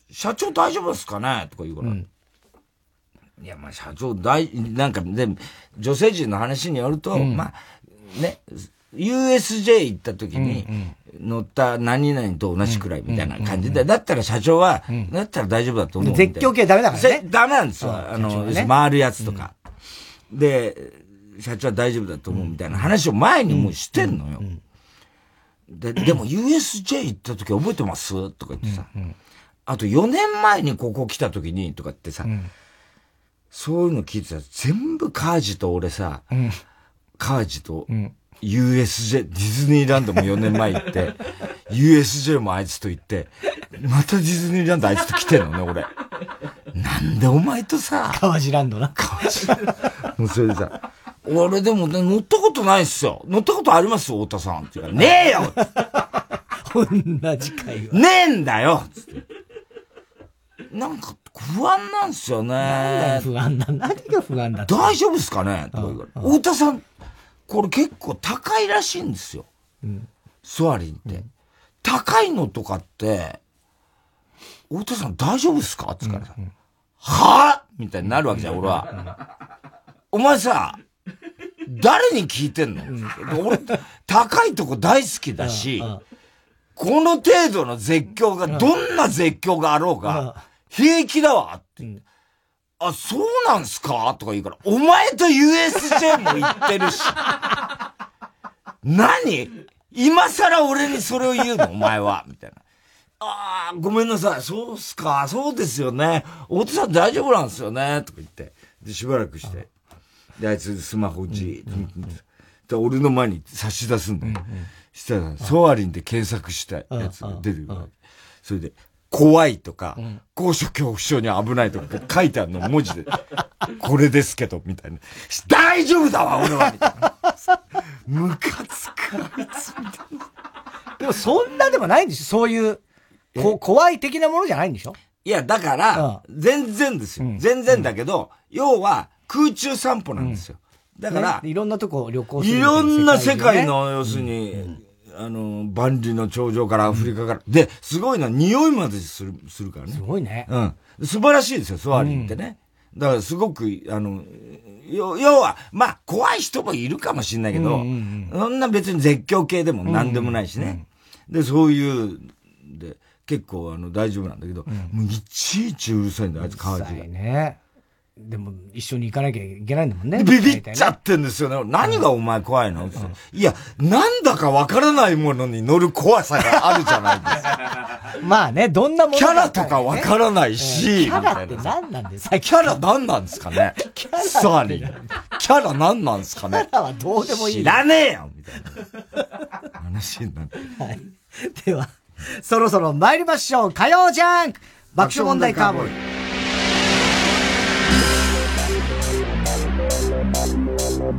社長大丈夫ですかねとか言うから。いや、まあ社長大、なんか、で、女性陣の話によると、まあ、ね、USJ 行った時に、乗った何々と同じくらいみたいな感じで、だったら社長は、だったら大丈夫だと思う。絶叫系ダメだからね。ダメなんですよ。あの、回るやつとか。で、社長は大丈夫だと思うみたいな話を前にもうしてんのよ。で、でも USJ 行った時覚えてます？とか言ってさ。あと4年前にここ来た時にとかってさ、そういうの聞いてたら全部カージと俺さ、カージと USJ、ディズニーランドも4年前行って、USJ もあいつと行って、またディズニーランドあいつと来てんのね、俺。なんでお前とさ。川地ランドな。川地ランド。もうそれでさ、俺でもね、乗ったことないっすよ。乗ったことありますよ、太田さん。って言うから、ねえよ同じ会話。ねえんだよつって。なんか、不安なんすよね。なん不安な。何が不安だ大丈夫っすかね？とか言うから。太田さん、これ結構高いらしいんですよ。うん。スワリンって。うん、高いのとかって、太田さん大丈夫っすか？って言うからさ、うんうん、は？ぁみたいになるわけじゃん、俺は。お前さ、誰に聞いてんの、俺、高いとこ大好きだし、この程度の絶叫が、どんな絶叫があろうが、平気だわって。あ、そうなんすか？とか言うから、お前と USJ も行ってるし。何？今更俺にそれを言うのお前は。みたいな。ああ、ごめんなさい。そうっすか。そうですよね。大手さん大丈夫なんですよね。とか言って。で、しばらくして。で、あいつスマホじーっと見て、で、俺の前に差し出すんだよ。したら、ソアリンで検索したやつが出るそれで、怖いとか、高所恐怖症に危ないとか書いてあるの文字で、これですけど、みたいな。大丈夫だわ、俺はみたいな。ムカつく、あいつ、みたいな。でもそんなでもないんでしょそういう、こ怖い的なものじゃないんでしょ？いや、だから、全然ですよ。全然だけど、要は、空中散歩なんですよ。だから、いろんなとこ旅行する、いろんな世界の、要するに、あの、万里の長城からアフリカから。で、すごいのは匂いまでする、するからね。すごいね。うん。素晴らしいですよ、ソアリンってね。だからすごく、あの、要は、まあ、怖い人もいるかもしれないけど、そんな別に絶叫系でも何でもないしね。で、そういう、で、結構あの大丈夫なんだけど、もういちいちうるさいんだ、あいつ川地が。ね。でも、一緒に行かなきゃいけないんだもんね。ビビっちゃってんですよね。何がお前怖いの、うん、いや、なんだかわからないものに乗る怖さがあるじゃないですか。まあね、どんなもの、ね、キャラとかわからないし、キャラって何なんですかキャラ何なんですかね？キャラ何なんですかね？キャラはどうでもいい。知らねえよみたいな話になって。はい。では、そろそろ参りましょう。火曜ジャンク爆笑問題カーボーイ。改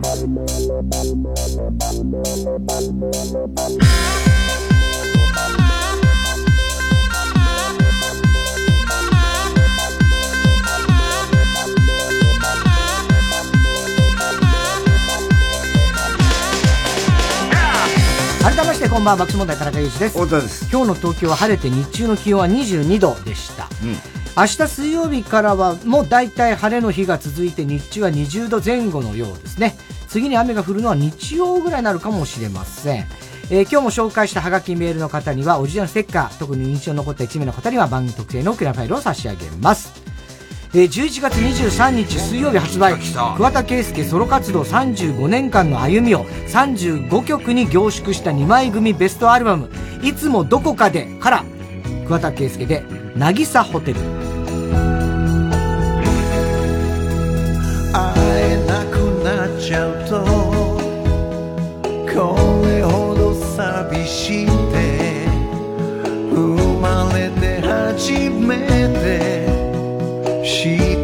めましてこんばんは爆笑問題田中裕二です。太田です。今日の東京は晴れて日中の気温は22度でした、うん明日水曜日からはもう大体晴れの日が続いて日中は20度前後のようですね。次に雨が降るのは日曜ぐらいになるかもしれません。えー、今日も紹介したハガキメールの方にはオリジナルステッカー、特に印象に残った1名の方には番組特製のクラファイルを差し上げます。えー、11月23日水曜日発売、桑田佳祐ソロ活動35年間の歩みを35曲に凝縮した2枚組ベストアルバム、いつもどこかでから桑田佳祐で、渚ホテル。会えなくなっちゃうと、これほど寂しいて、生まれて初めて知っ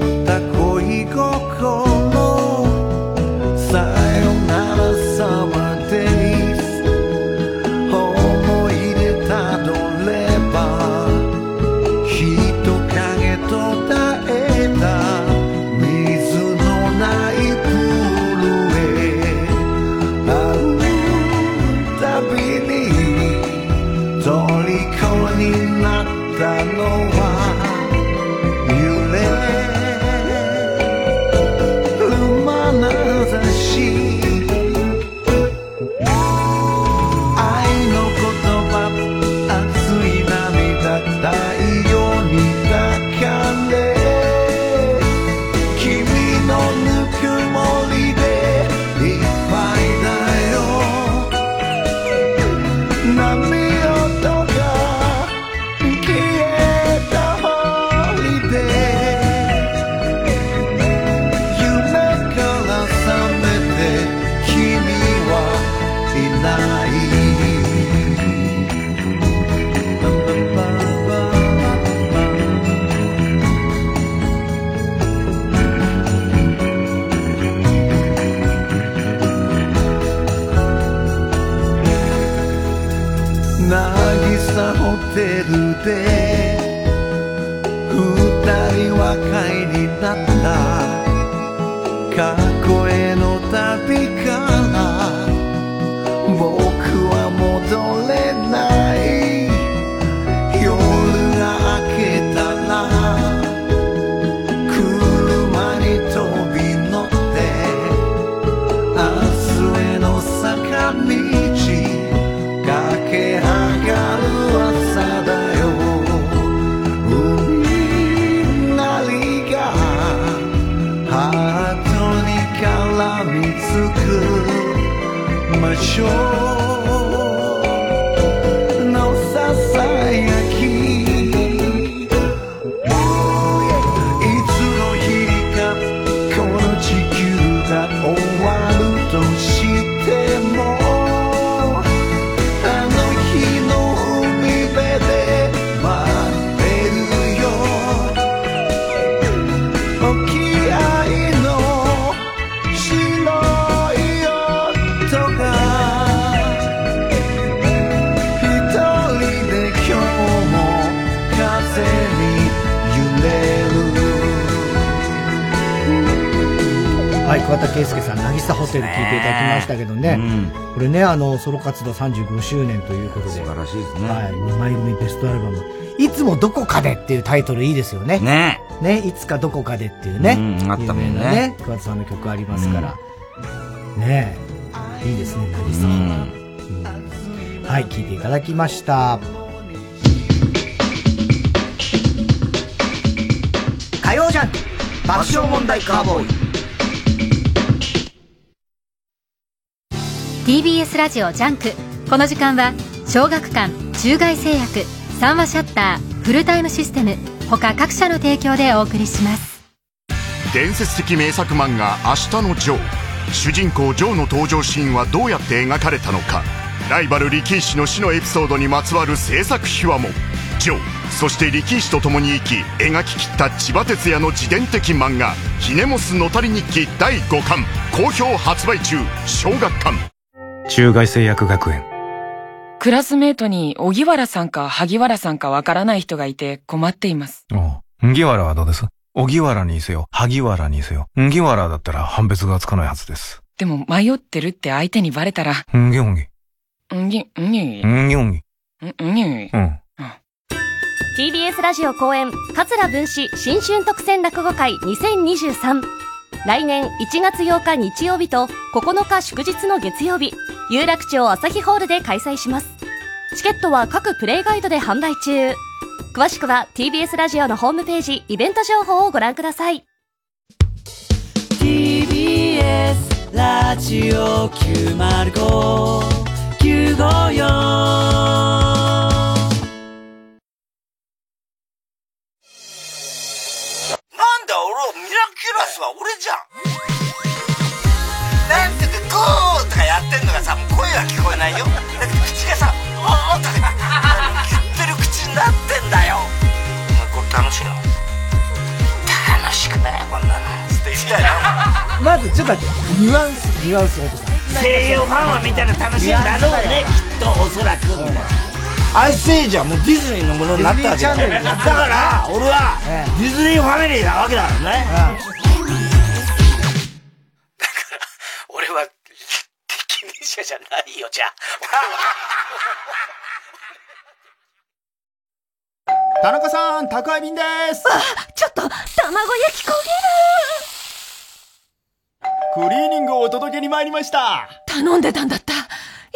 っ渚ホテル聞いていただきましたけどね。これね、あの、ソロ活動35周年ということで。素晴らしいですね。はい、2枚組ベストアルバム。いつもどこかでっていうタイトルいいですよね。ねね、いつかどこかでっていうね。うんあったもんねね、桑田さんの曲ありますから。ねいいですね、渚。うんはい、聞いていただきました。火曜ジャンク爆笑問題カーボーイ TBS ラジオジャンク。この時間は小学館中外製薬三和シャッターフルタイムシステム他各社の提供でお送りします。伝説的名作漫画「あしたのジョー」主人公ジョーの登場シーンはどうやって描かれたのか。ライバル力石の死のエピソードにまつわる制作秘話も。ジョーそして力士と共に生き描ききった千葉哲也の自伝的漫画「ひねもすのたり日記」第5巻。好評発売中小学館。中外製薬学園クラスメートに荻原さんか萩原さんかわからない人がいて困っています。麦わらはどうです？荻原にせよ、萩原にせよ。麦わらだったら判別がつかないはずです。でも迷ってるって相手にバレたら、うんぎょんぎ。うんぎ、うんぎ、うんぎょんぎ。うんぎ、うん。TBS ラジオ公演桂文史新春特選落語会2023来年1月8日日曜日と9日祝日の月曜日有楽町朝日ホールで開催します。チケットは各プレイガイドで販売中。詳しくは TBS ラジオのホームページイベント情報をご覧ください。TBS ラジオ905954なんだ俺ミラキュラスは俺じゃんやってんのがさ声は聞こえないよ。だけど口がさおーとか言ってる口になってんだよ。これ楽しいの？楽しくないこんなの。つって言いたいなまずちょっと待って。ニュアンスニュアンス声優ファンは見たら楽しいんだろうねきっとおそらく。アイスエイジはもうディズニーのものになったわけだだから俺はディズニーファミリーなわけだよね。俺者じゃないよ、じゃあ。田中さん、宅配便です。ちょっと卵焼き焦クリーニングをお届けに参りました。頼んでたんだった。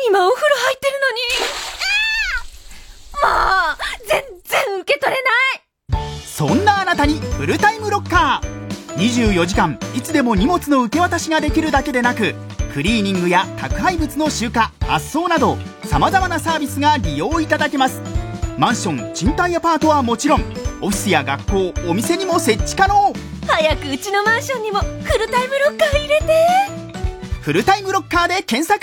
今お風呂入ってるのに。もう、全然受け取れないそんなあなたにフルタイムロッカー。24時間いつでも荷物の受け渡しができるだけでなく、クリーニングや宅配物の集荷、発送など、様々なサービスが利用いただけます。マンション、賃貸アパートはもちろん、オフィスや学校、お店にも設置可能。早くうちのマンションにもフルタイムロッカー入れてフルタイムロッカーで検索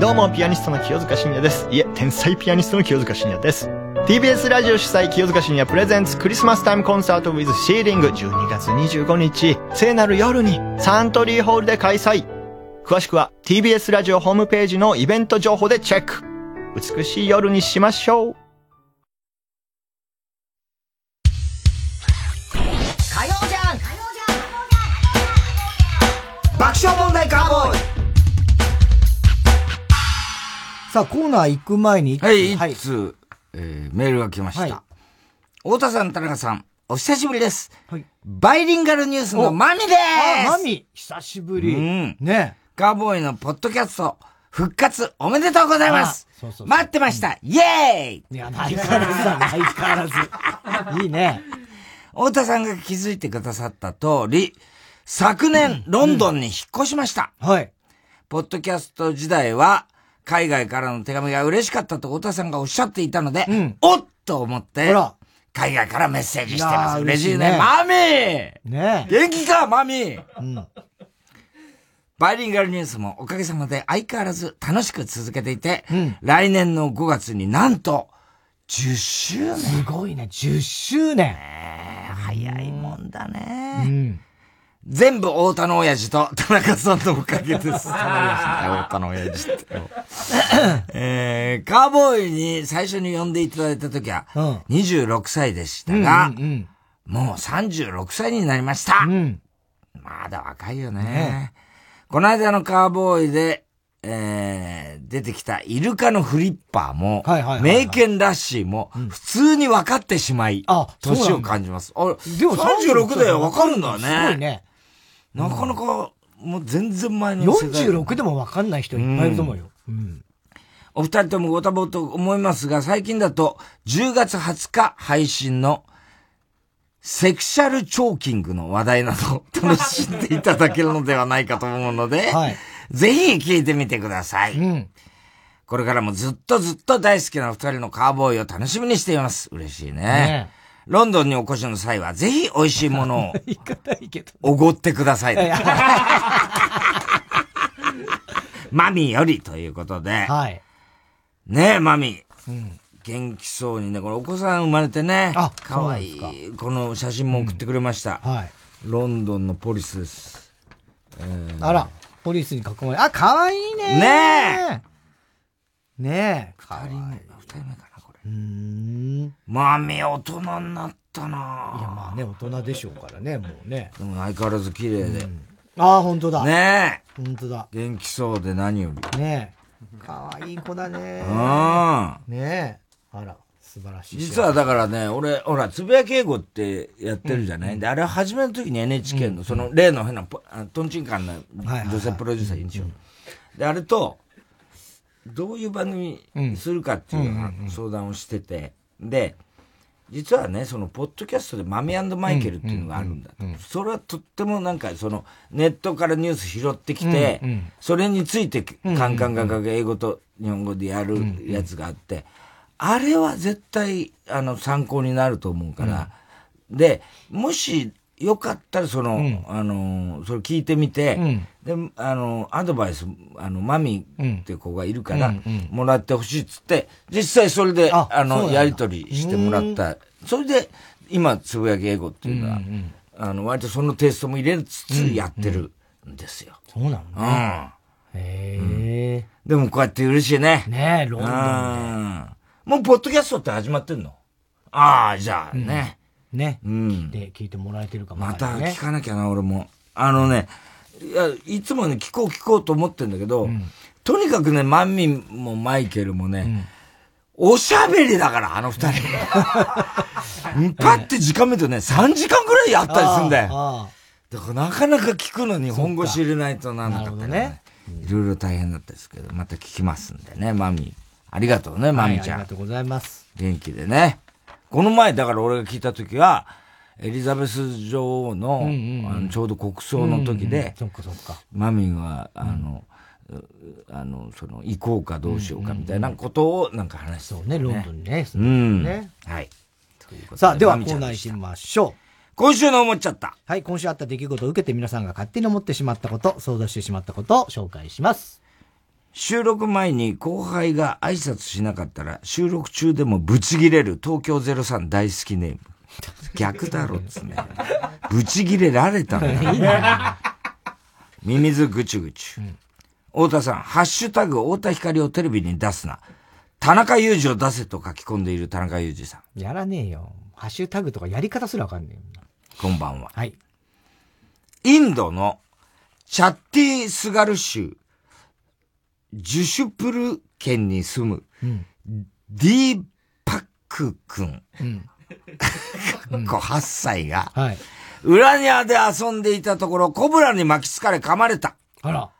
どうも、ピアニストの清塚信也です。いえ、天才ピアニストの清塚信也です。TBS ラジオ主催清塚信也プレゼンツクリスマスタイムコンサート with シーリング12月25日、聖なる夜にサントリーホールで開催。詳しくは TBS ラジオホームページのイベント情報でチェック。美しい夜にしましょう。火曜じゃん爆笑問題カーボーイさあ、コーナー行く前に。はい、一通、えーメールが来ました。太田さん、田中さん、お久しぶりです。バイリンガルニュースのマミですあ、マミ久しぶり。うん。ねカーボーイのポッドキャスト、復活おめでとうございますあそうそう待ってました、イエーイいや、相変わらずだ、相変わらず。いいね。太田さんが気づいてくださった通り、昨年、ロンドンに引っ越しました。はい。ポッドキャスト時代は、海外からの手紙が嬉しかったと太田さんがおっしゃっていたので、おっと思って、海外からメッセージしてます。嬉しいね。マミーね元気か、マミーうん。バイリンガルニュースもおかげさまで相変わらず楽しく続けていて、来年の5月になんと、10周年。すごいね、10周年。早いもんだうね。ん。全部太田の親父と田中さんのおかげです。太田の親父って。えー、カーボーイに最初に呼んでいただいた時は、26歳でしたが、うんうんもう36歳になりました。まだ若いよね。ねこの間のカーボーイで、えー、出てきたイルカのフリッパーも、はいはいはいはいメイケンラッシーも、普通に分かってしまい、年を感じます。あ、でも36で分かるんだね。すごいね。なかなか、もう全然前の世代46でも分かんない人いっぱいいると思うよ。うん。お二人ともご多忙と思いますが、最近だと10月20日配信のセクシャルチョーキングの話題など 楽しんでいただけるのではないかと思うので、ぜひ聞いてみてください。これからもずっとずっと大好きな二人のカーボーイを楽しみにしています。嬉しいね。ねロンドンにお越しの際は、ぜひ美味しいものを。おごってください。マミーよりということで。はい。ねえ、マミー。うん。元気そうにね、これお子さん生まれてね。あかわいい。この写真も送ってくれました。はい。ロンドンのポリスです。えーあら、ポリスに囲まれ、あ、かわいいねねえ。ねえ。二人目、二人目か。うーん。マミー大人になったないや、まあね、大人でしょうからね、もうね。でも相変わらず綺麗で。ああ、本当だ。ねえ。本当だ。元気そうで何より。ねえ。かわいい子だね。うんねえ。あら、素素晴らしい。実はだからね、俺、ほら、つぶやき英語ってやってるじゃない、うん、で、あれ始めるときに NHK の、その例の変な、トンチンカンな女性プロデューサーいいんですよ。で、あれと、どういう番組するかっていう相談をしてて、で、実はね、その、ポッドキャストでマミマイケルっていうのがあるんだそれはとってもなんか、その、ネットからニュース拾ってきて、それについて、カンカンカンカン英語と日本語でやるやつがあって、あれは絶対、あの、参考になると思うから、で、もし、よかったら、その、うん、あの、それ聞いてみて、うん、で、あの、アドバイス、あの、マミって子がいるから、もらってほしいっつって、実際それで、あの、やりとりしてもらった。それで、今、つぶやき英語っていうのは、あの、割とそのテイストも入れつつやってるんですよ。そうなのね。うん。へえ、でもこうやって嬉しいね。ねえ、ロンドンで。もう、ポッドキャストって始まってんの？ああ、じゃあね。ね。うん。聞いて、聞いてもらえてるかも、ね、また聞かなきゃな、俺も。あのね、いや、いつもね、聞こう聞こうと思ってんだけど、うん、とにかくね、マンミンもマイケルもね、うん、おしゃべりだから、あの二人。パって時間見るとね、3時間ぐらいやったりすんだよ。だからなかなか聞くのに本語知れないとなんだかね。いろいろ大変だったですけど、また聞きますんでね、マミありがとうね、マミちゃん。ありがとうございます。元気でね。この前、だから俺が聞いた時は、エリザベス女王の、うんうん、あのちょうど国葬の時で、うんうん。マミーは、あの、うん、あの、その、行こうかどうしようかみたいなことをなんか話して、ね、そうね、ロンドンにね。うん。ね。はい。さあ、ではコーナー行きましょう。今週の思っちゃった。はい、今週あった出来事を受けて皆さんが勝手に思ってしまったこと、想像してしまったことを紹介します。収録前に後輩が挨拶しなかったら、収録中でもブチギレる東京03大好きネーム。逆だろっつね。ブチギレられたのよ。ミミズぐちゅぐちゅ。太田さん、ハッシュタグ太田光をテレビに出すな。田中裕二を出せと書き込んでいる田中裕二さん。やらねえよ。ハッシュタグとかやり方すらわかんねえこんばんは。はい。インドのチャッティ・スガル州ジュシュプル県に住む、ディーパック君、うん、8歳が、はい、裏庭で遊んでいたところ、コブラに巻きつかれ噛まれた。あら。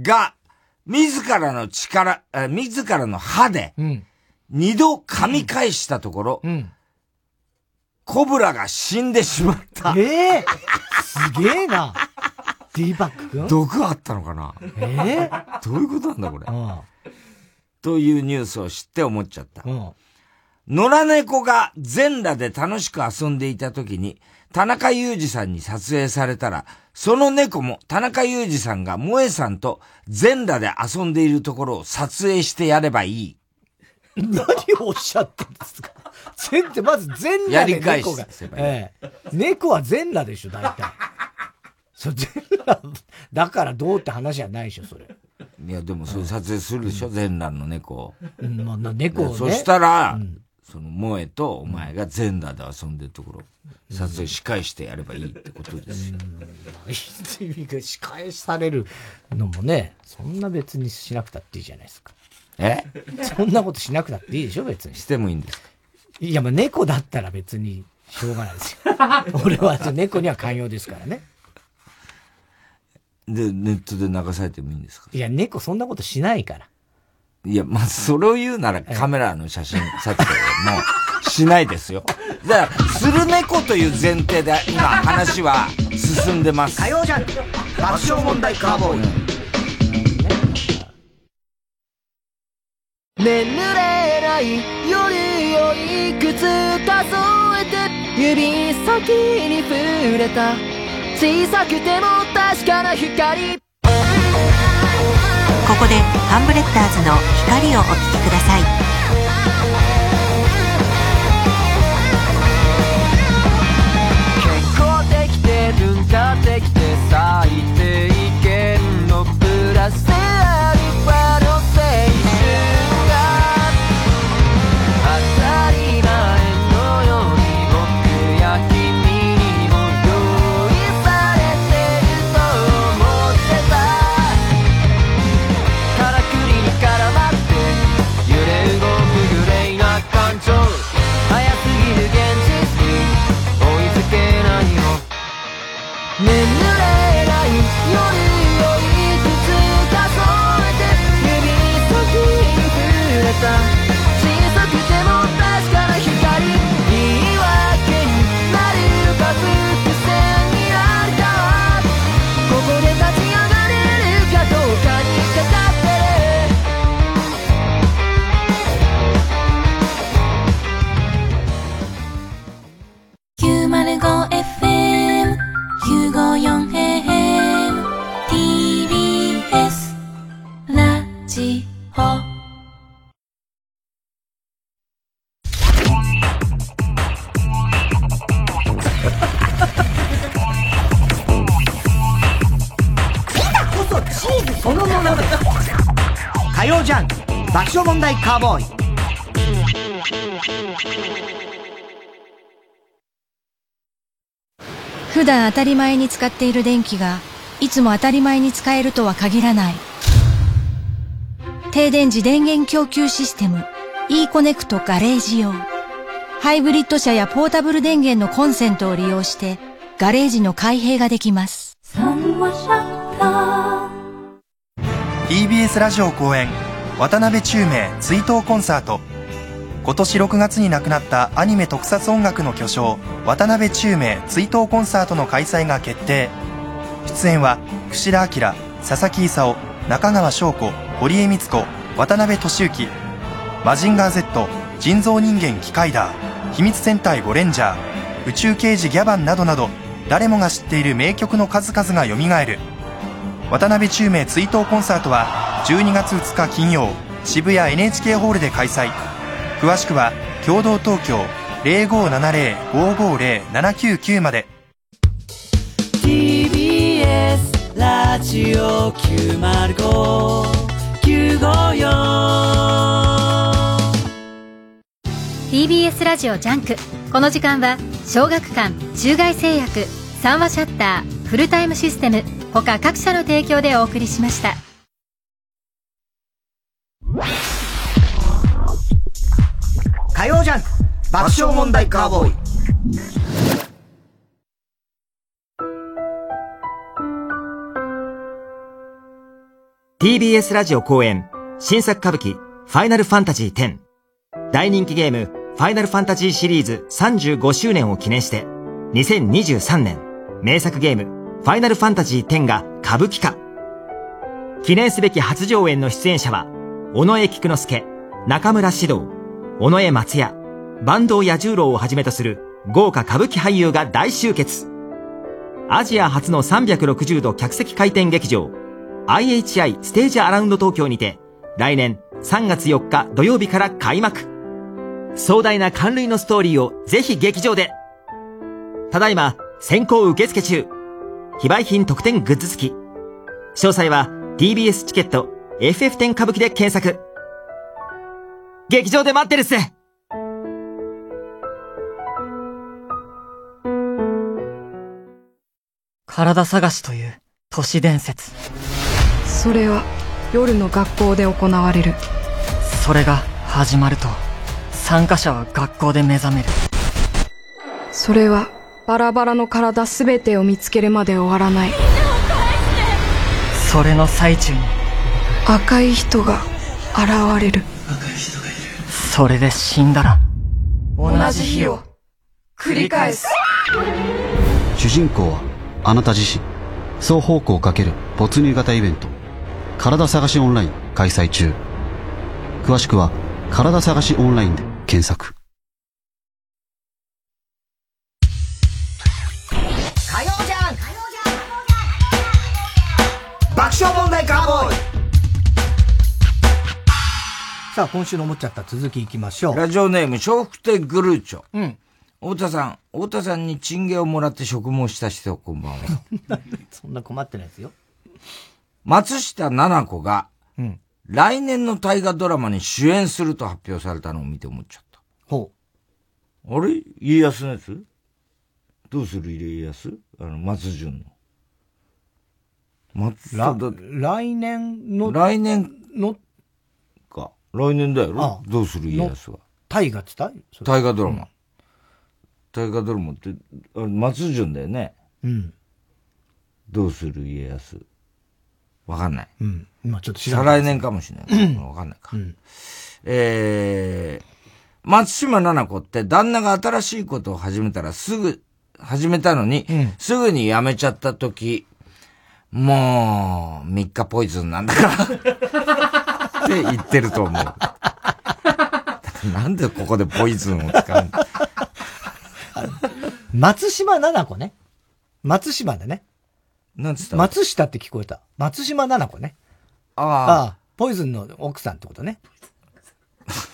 が、自らの力、自らの歯で、二度噛み返したところ、うん、コブラが死んでしまった。ええー、すげえな。ティーバック？君毒あったのかな？え？ー、どういうことなんだこれ？というニュースを知って思っちゃった。野良猫が全裸で楽しく遊んでいた時に、田中裕二さんに撮影されたら、その猫も田中裕二さんが萌えさんと全裸で遊んでいるところを撮影してやればいい。何をおっしゃってんですか？全ってまず全裸で猫が。ええ、猫は全裸でしょ、大体。そ全裸、だからどうって話じゃないでしょ、それ。いや、でもそれ撮影するでしょ、うん、全裸の猫。うん、まあ、猫をね。そしたら、うん、その、萌えとお前が全裸で遊んでるところ、撮影仕返してやればいいってことですよ。うん、意味が仕返されるのもね、そんな別にしなくたっていいじゃないですか。え？そんなことしなくたっていいでしょ、別に。してもいいんですか？いや、まあ猫だったら別にしょうがないですよ。俺は猫には寛容ですからね。で、ネットで流されてもいいんですか？いや、猫そんなことしないから。いや、まあ、それを言うならカメラの写真撮影もしないですよ。だから、する猫という前提で今話は進んでます。火曜じゃん爆笑問題カーボーイ。眠れない夜をいくつ数えて指先に触れた小さくても確かな光。ここでハンブレッダーズの光をお聴きください。健康的で文化的で最低限の。プラスアルフ FM954AM TBS ラジオ。こそチーズそのものだ。火曜ジャンク爆笑問題カーボーイ普段当たり前に使っている電気がいつも当たり前に使えるとは限らない。停電時電源供給システム e コネクトガレージ用。ハイブリッド車やポータブル電源のコンセントを利用してガレージの開閉ができます。TBS ラジオ公演渡辺宙明追悼コンサート。今年6月に亡くなったアニメ特撮音楽の巨匠渡辺宙明追悼コンサートの開催が決定。出演は串田明佐々木功中川翔子堀江光子渡辺俊之マジンガー Z 人造人間機械ダー秘密戦隊ゴレンジャー宇宙刑事ギャバンなどなど誰もが知っている名曲の数々が蘇る。渡辺宙明追悼コンサートは12月2日金曜渋谷 NHK ホールで開催。詳しくは共同東京0570-550-799まで。TBS ラジオ905954 TBS ラジオジャンク。この時間は小学館中外製薬三和シャッターフルタイムシステム他各社の提供でお送りしました火曜ジャンク。爆笑問題カーボーイ。TBS ラジオ公演。新作歌舞伎ファイナルファンタジー10大人気ゲームファイナルファンタジーシリーズ35周年を記念して2023年。名作ゲームファイナルファンタジー10が歌舞伎化。記念すべき初上演の出演者は尾上菊之助中村獅童。尾上松也坂東彌十郎をはじめとする豪華歌舞伎俳優が大集結。アジア初の360度客席回転劇場 IHI ステージアラウンド東京にて来年3月4日土曜日から開幕。壮大な感類のストーリーをぜひ劇場で。ただいま先行受付中。非売品特典グッズ付き。詳細は TBS チケット FF10 歌舞伎で検索。劇場で待ってるっす。体探しという都市伝説。それは夜の学校で行われる。それが始まると参加者は学校で目覚める。それはバラバラの体すべてを見つけるまで終わらない。それの最中に。赤い人が現れるそれで死んだら。同じ日を。繰り返す。主人公はあなた自身。双方向かける没入型イベント。体探しオンライン。開催中。詳しくは体探しオンラインで検索。爆笑さあ、今週の思っちゃった続きいきましょう。ラジオネーム、笑福亭グルーチョ。うん。太田さん、太田さんにチンゲをもらって植毛した人、こんばんは。そんな困ってないですよ。松下奈々子が、うん。来年の大河ドラマに主演すると発表されたのを見て思っちゃった。ほう。あれ？家康のやつ？どうする家康？あの、松潤の。松来年の、来年の、か。来年だよろ？ああどうする家康は？大河って言った？大河ドラマ。大河ドラマって、あれ松潤だよね。うん。どうする家康？わかんない。うん。今ちょっと調べて再来年かもしれない。うんわかんないか。うんえー、松島奈々子って旦那が新しいことを始めたらすぐ、始めたのに、すぐに辞めちゃった時、もう、3日ポイズンなんだから。って言ってると思う。なんでここでポイズンを使うの？松島奈々子ね。松島だね。なんつった？松下って聞こえた。松島奈々子ね。あああ。ポイズンの奥さんってことね。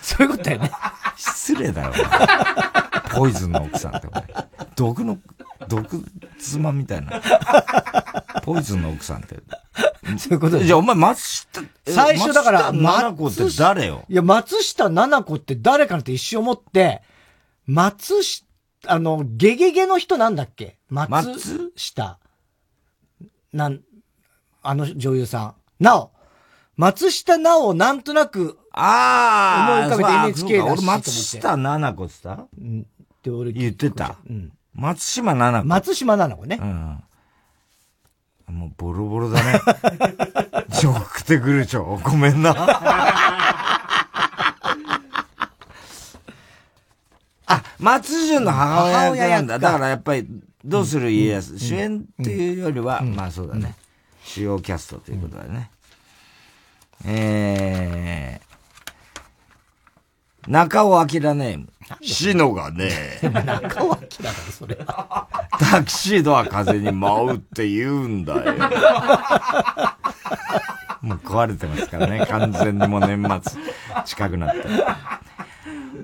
そういうことだよね。失礼だよ。ポイズンの奥さんって。毒の、毒妻みたいな。ポイズンの奥さんって。そういうことじゃあお前松下、最初だから、松下奈々子って誰よ？いや、松下奈々子って誰かなって一瞬思って、松下、あの、ゲゲゲの人なんだっけ？松？下。なん、あの女優さん。なお。松下奈緒なんとなく、ああ、思い浮かべて NHK だし俺松下奈々子って言ったうん。って俺言ってた。うん。松島奈々子。松島奈々子ね。うん。もうボロボロだね。ジョークテグルチョ。ごめんな。あ、松潤の母親なんだ。だからやっぱり、どうする家康、主演っていうよりは、まあそうだね。主要キャストということだね。えー、中尾明ネーム。シノがね、中尾明だから、それは。タキシードは風に舞うって言うんだよ。もう壊れてますからね。完全にもう年末近くなって。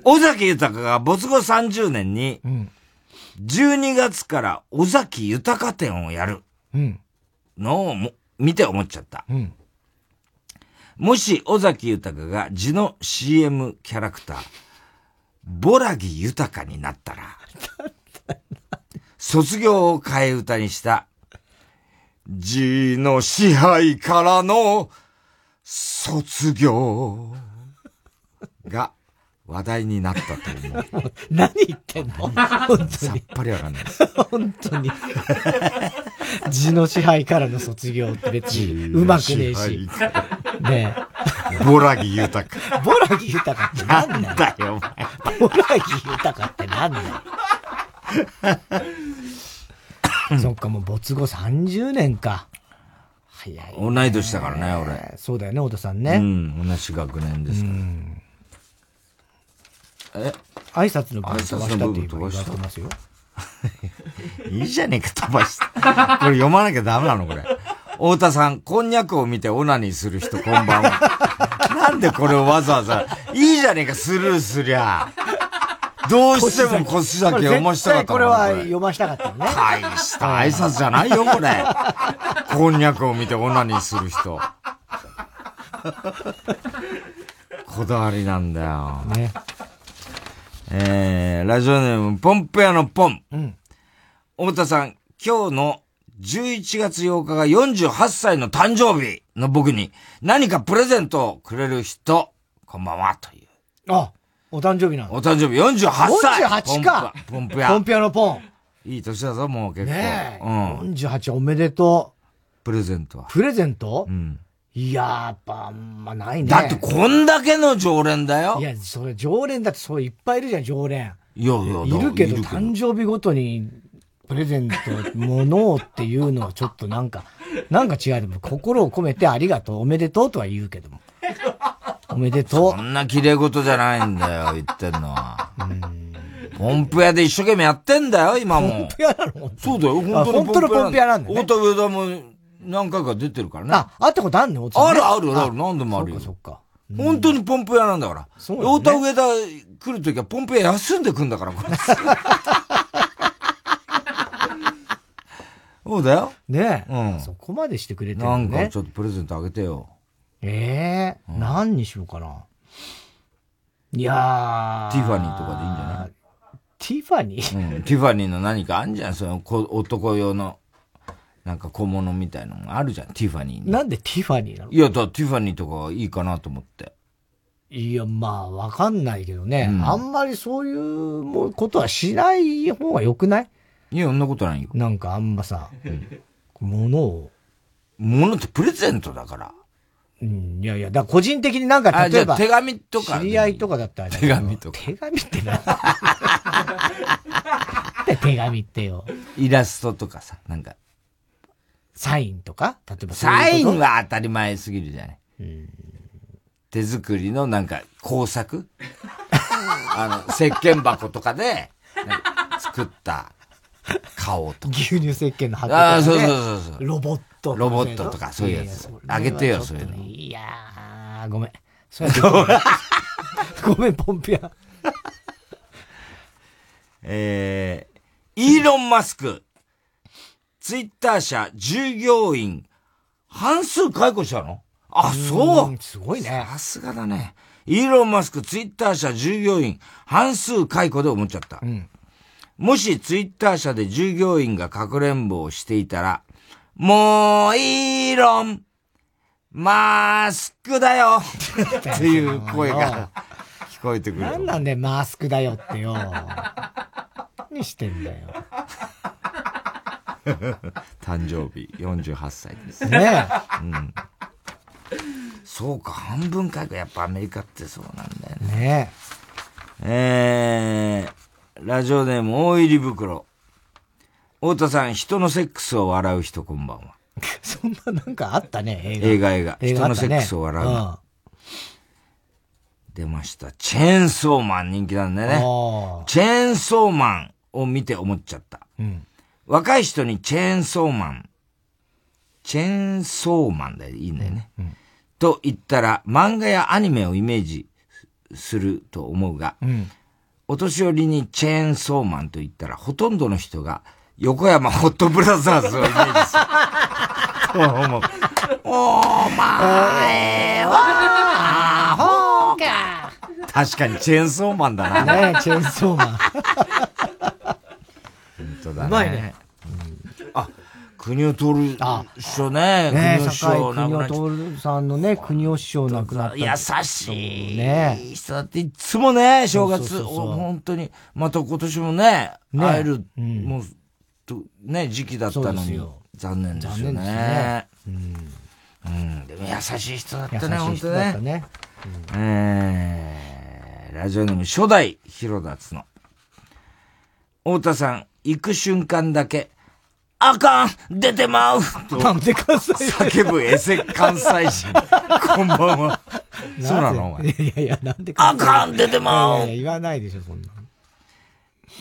尾崎豊が没後30年に、12月から尾崎豊展をやるうん。のをも見て思っちゃった。うん。もし尾崎豊が字の CM キャラクター、ボラギ豊になったら、卒業を替え歌にした、字の支配からの卒業が話題になったと思う。何言ってんの？本当に。さっぱりわかんないです。本当に。字の支配からの卒業って別にうまくねえし。ねボラギ豊。え。ボラギ豊ってなんだよ。なんだよ、お前。ボラギ豊ってなんだよ。そっか、もう没後30年か。早い、ね。同い年だからね、俺。そうだよね、太田さんうね。ん、同じ学年ですから。え？挨拶の部分挨拶飛ばしたって言われしてますよ。いいじゃねえか、飛ばして。これ読まなきゃダメなの、これ。太田さん、こんにゃくを見てオナニーする人、こんばんは。なんでこれをわざわざ、いいじゃねえか、スルーすりゃ。どうしても腰先読ましたかったこれのは読ましたかったよね。大した挨拶じゃないよ、これ。こんにゃくを見てオナニーする人。こだわりなんだよ。ね。えー、ラジオネーム、ポンプ屋のポン。うん。太田さん、今日の11月8日が48歳の誕生日の僕に何かプレゼントをくれる人、こんばんは、という。あ、お誕生日なのお誕生日48歳48かポンプ屋。ポンプ屋のポン。いい年だぞ、もう結構。ねえ。うん。48おめでとプレゼントはう。。プレゼント？うん。いやー、やっぱあんまないね。だってこんだけの常連だよ。いや、それ常連だってそういっぱいいるじゃん、常連。いやいや、いるけど、い誕生日ごとにプレゼント、物をっていうのはちょっとなんか、なんか違うでも、心を込めてありがとう、おめでとうとは言うけども。おめでとそんな綺麗事じゃないんだよ、言ってんのは。ポンプ屋で一生懸命やってんだよ、今も。ポンプ屋なの？そうだよ、あ本当に本当のポンプ屋なんだね太田上田も何回か出てるからね。あ、会ったことあんの？あるあるある、何でもあるよ。そっか。本当にポンプ屋なんだから。そうね太田上田来るときはポンプ屋休んでくんだから、これ。そうだよ。ねえ。うん。そこまでしてくれてるね。んかちょっとプレゼントあげてよ。ええ何にしようかな。いやー。ティファニーとかでいいんじゃない？ティファニー？うん。ティファニーの何かあんじゃん、そのこ男用の、なんか小物みたいなのがあるじゃん、ティファニーに。なんでティファニーなの？いや、だティファニーとかいいかなと思って。いや、まあ、わかんないけどね。うんあんまりそういうもことはしない方が良くない？いや、そんなことないよ。なんかあんまさ、物を。物ってプレゼントだから。うん、いやいや、だから個人的になんかあ、例えば、手紙とか。知り合いとかだったら手ど紙とか。手紙ってな。で手紙ってよ。イラストとかさ、なんか。サインとか例えばサインは当たり前すぎるじゃない。手作りのなんか工作？あの、石鹸箱とかで、作った顔とか。牛乳石鹸の箱とああ、かねそうそうそうそう。ロボット。ロボットとか、そういうやつ。あげてよ、そういうの。いやー、ごめん。そ ごめん、ポンピア。えー、イーロン・マスク、ツイッター社従業員、半数解雇したの？あ、そうすごいね。さすがだね。イーロン・マスク、ツイッター社従業員、半数解雇で思っちゃった。うん、もしツイッター社で従業員がかくれんぼをしていたら、もう、イーロン、マスクだよっていう声が 聞こえてくる。なんなんでマスクだよってよ。何してんだよ。誕生日48歳です。ねえ。うん。そうか、半分解雇。やっぱアメリカってそうなんだよね。ねえ。えー、ラジオネーム大入り袋。太田さん、人のセックスを笑う人こんばんは。そんななんかあったね、映画。映画映画。映画人のセックスを笑う。うん出ました。チェーンソーマン人気なんだよね。チェーンソーマンを見て思っちゃった。うん若い人にチェーンソーマン、チェーンソーマンでいいんだよね。と言ったら漫画やアニメをイメージすると思うが、うんお年寄りにチェーンソーマンと言ったらほとんどの人が横山ホットブラザーズをイメージする。と思う。お前は、アホか。確かにチェーンソーマンだな。ねチェーンソーマン。本当だね。うまいね。あ、国尾徹師匠ね。ね国尾師坂井匠亡くなっちゃっ国尾徹さんのね、国尾師匠亡くなった。優しいね人だっていつもね、正月、本当に、また今年もね、ね会える、うんもう、とね、時期だったのに残念ですよねね。うん。でも優しい人だったね、本当ね。ね。えー、ラジオネーム初代広田つの。太田さん、行く瞬間だけ、あかん出てまうとなんで関西叫ぶエセ関西人。こんばんは。そうなの？お前。いやいや、なんであかん出てまういやいや言わないでしょ、そんな。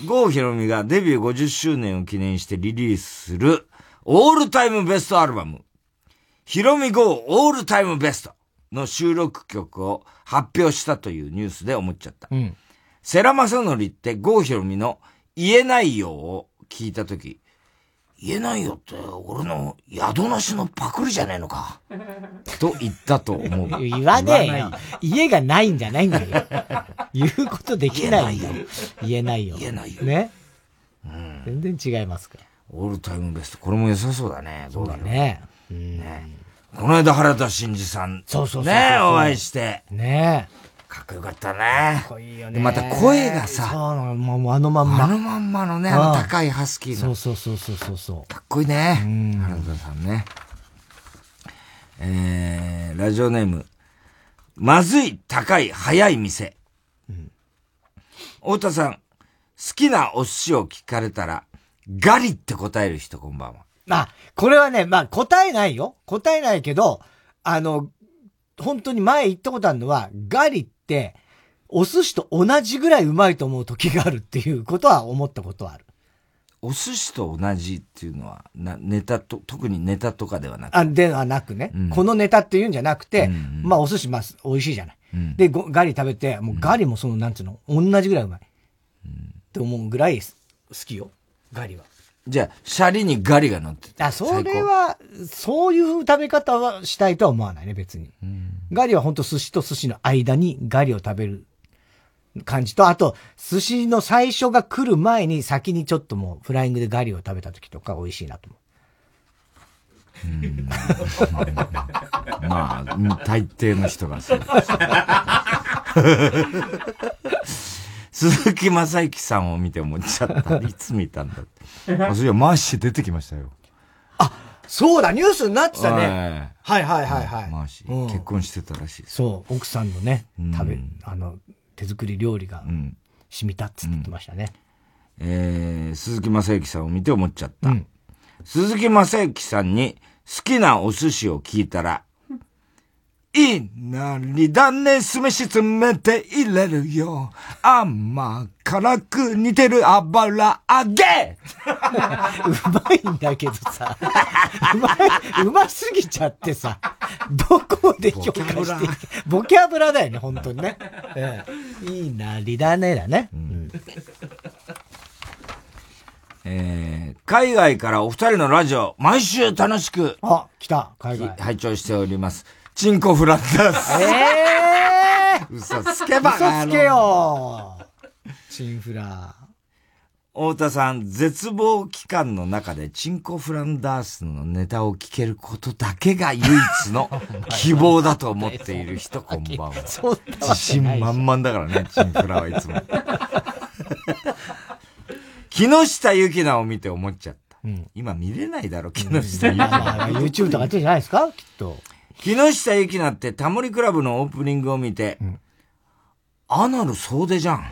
郷ひろみがデビュー50周年を記念してリリースするオールタイムベストアルバム、ひろみ郷オールタイムベストの収録曲を発表したというニュースで思っちゃった。うん。世良正則って郷ひろみの言えないよを聞いたとき、言えないよって俺の宿なしのパクリじゃねえのか。と言ったと思う。言わねえよ。家がないんじゃないんだよ。言うことできないよ。言えないよ。言えないよね？全然違いますから。オールタイムベスト。これも良さそうだね。そうだね。ねこの間原田真二さん。そうそうそうそうねお会いして。ねかっこよかったね。かっこいいよでまた声がさ、そうなの、もうあのまんま。あのまんまのね、あの高いハスキーの。そうそうそうそうそう。かっこいいね。原田さんね。えー、ラジオネーム。まずい、高い、早い店。太田さん、好きなお寿司を聞かれたら、ガリって答える人こんばんは。あ、これはね、まあ答えないよ。答えないけど、あの、本当に前言ったことあるのは、ガリって、お寿司と同じぐらいうまいと思う時があるっていうことは思ったことはある。お寿司と同じっていうのは、な、ネタと、特にネタとかではなく？あ、ではなくね、うんこのネタっていうんじゃなくて、うんまあお寿司まあ美味しいじゃない。うんで、ごガリ食べて、もうガリもその、なんつうの、同じぐらいうまい。って思うぐらい好きよ。ガリは。じゃあ、シャリにガリが乗っててあ、それは、そういう食べ方はしたいとは思わないね、別に。ガリは本当寿司と寿司の間にガリを食べる感じと、あと、寿司の最初が来る前に先にちょっともうフライングでガリを食べた時とか美味しいなと思う。まあ、うん大抵の人がそう。鈴木正幸さんを見て思っちゃった。いつ見たんだって。あ、そういや、マーシー出てきましたよ。そうだ、ニュースになってたはね。はいはいはいはい。マーシうんー。結婚してたらしい。そう、奥さんのねうん、食べ、あの、手作り料理が染みたっつってましたね。えー、鈴木正幸さんを見て思っちゃった。鈴木正幸さんに好きなお寿司を聞いたら、いいなりだね、酢飯詰めて入れるよ。甘辛く似てる油揚げうまいんだけどさ、うまい、うますぎちゃってさ、どこで評価してボキャブラだよね、本当にね。ええいいなりだねだね。うんえー、海外からお二人のラジオ、毎週楽しく。あ、来た、海外。拝聴しております。チンコフラッダース。ええー、嘘つけば嘘つけよチンフラ。太田さん、絶望期間の中でチンコフランダースのネタを聞けることだけが唯一の 希望だと思っている人、こんばんは。自信満々だからね、チンフラはいつも。木下ゆきなを見て思っちゃった。今見れないだろ、木下ゆきな。まあ YouTube とかやってるじゃないですかきっと。木下ゆきなってタモリクラブのオープニングを見て、アナル総出じゃん。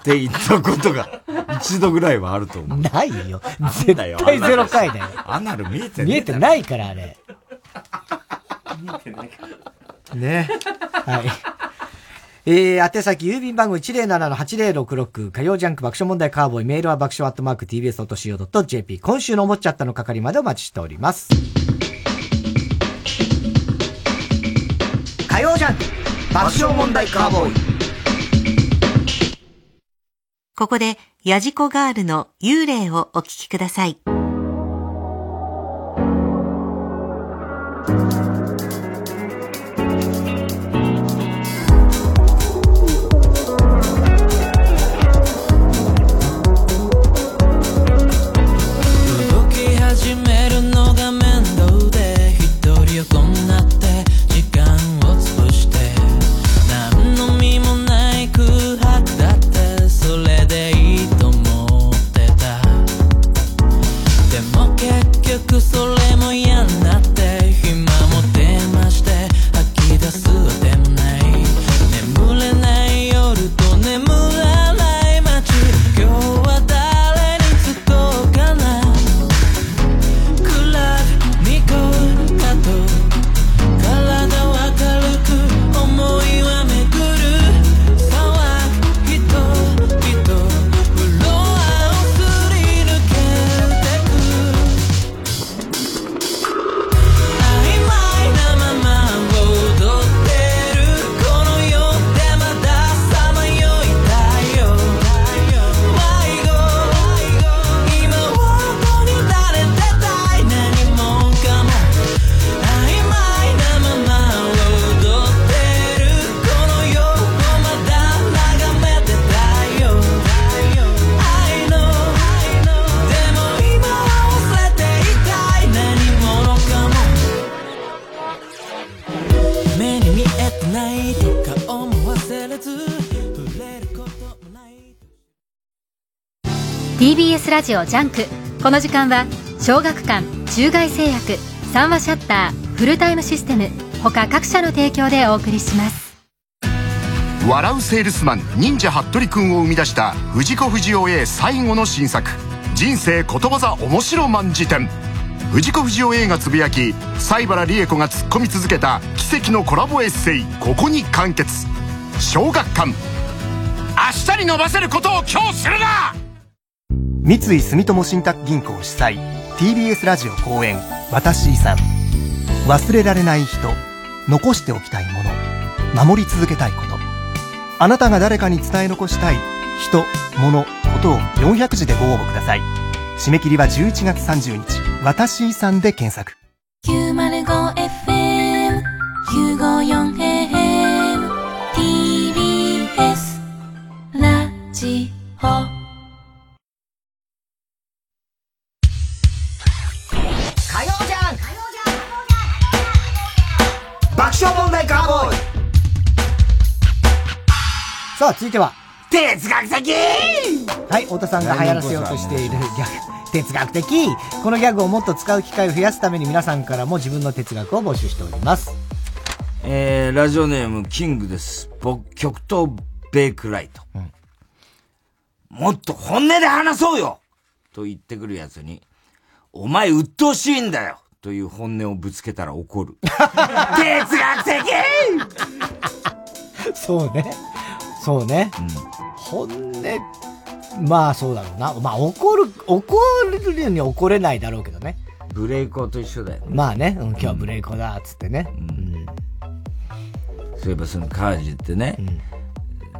って言ったことが一度ぐらいはあると思う。ないよ。なん絶だよ対ゼロ回だよ。アナル見えて見えてないから、あれ。見えてないから。ね。はい。えー、宛先、郵便番号107-8066、火曜ジャンク爆笑問題カーボーイ、メールは爆笑アットマーク tbs.co.jp、今週の思っちゃったの係までお待ちしております。火曜ジャンク爆笑問題カーボーイ。ここで、ヤジコガールの幽霊をお聞きください。ラジオジャンク。この時間は小学館中外製薬三和シャッターフルタイムシステム他各社の提供でお送りします。笑うセールスマン忍者ハットリくんを生み出した藤子不二雄 A 最後の新作。人生ことわざ面白万事典藤子不二雄 A がつぶやき西原理恵子が突っ込み続けた奇跡のコラボエッセイここに完結。小学館。明日に伸ばせることを今日するな!三井住友信託銀行主催 TBS ラジオ公演「私遺産」忘れられない人残しておきたいもの守り続けたいこと。あなたが誰かに伝え残したい人物ことを400字でご応募ください。締め切りは11月30日「私遺産」で検索。905FM 954AM TBS ラジオ。さあ、続いては。哲学的はい、太田さんが流行らせようとしているギャグ。哲学的このギャグをもっと使う機会を増やすために皆さんからも自分の哲学を募集しております。えー、ラジオネーム、キングです。僕、極東ベイクライト。もっと本音で話そうよと言ってくるやつに、お前鬱陶しいんだよという本音をぶつけたら怒る。哲学的そうね。そうね。本音、まあそうだろうな。まあ怒る、怒るに怒れないだろうけどね。ブレイコーと一緒だよね。まあね、うん今日はブレイコだ、つってね。そういえばその川地ってね、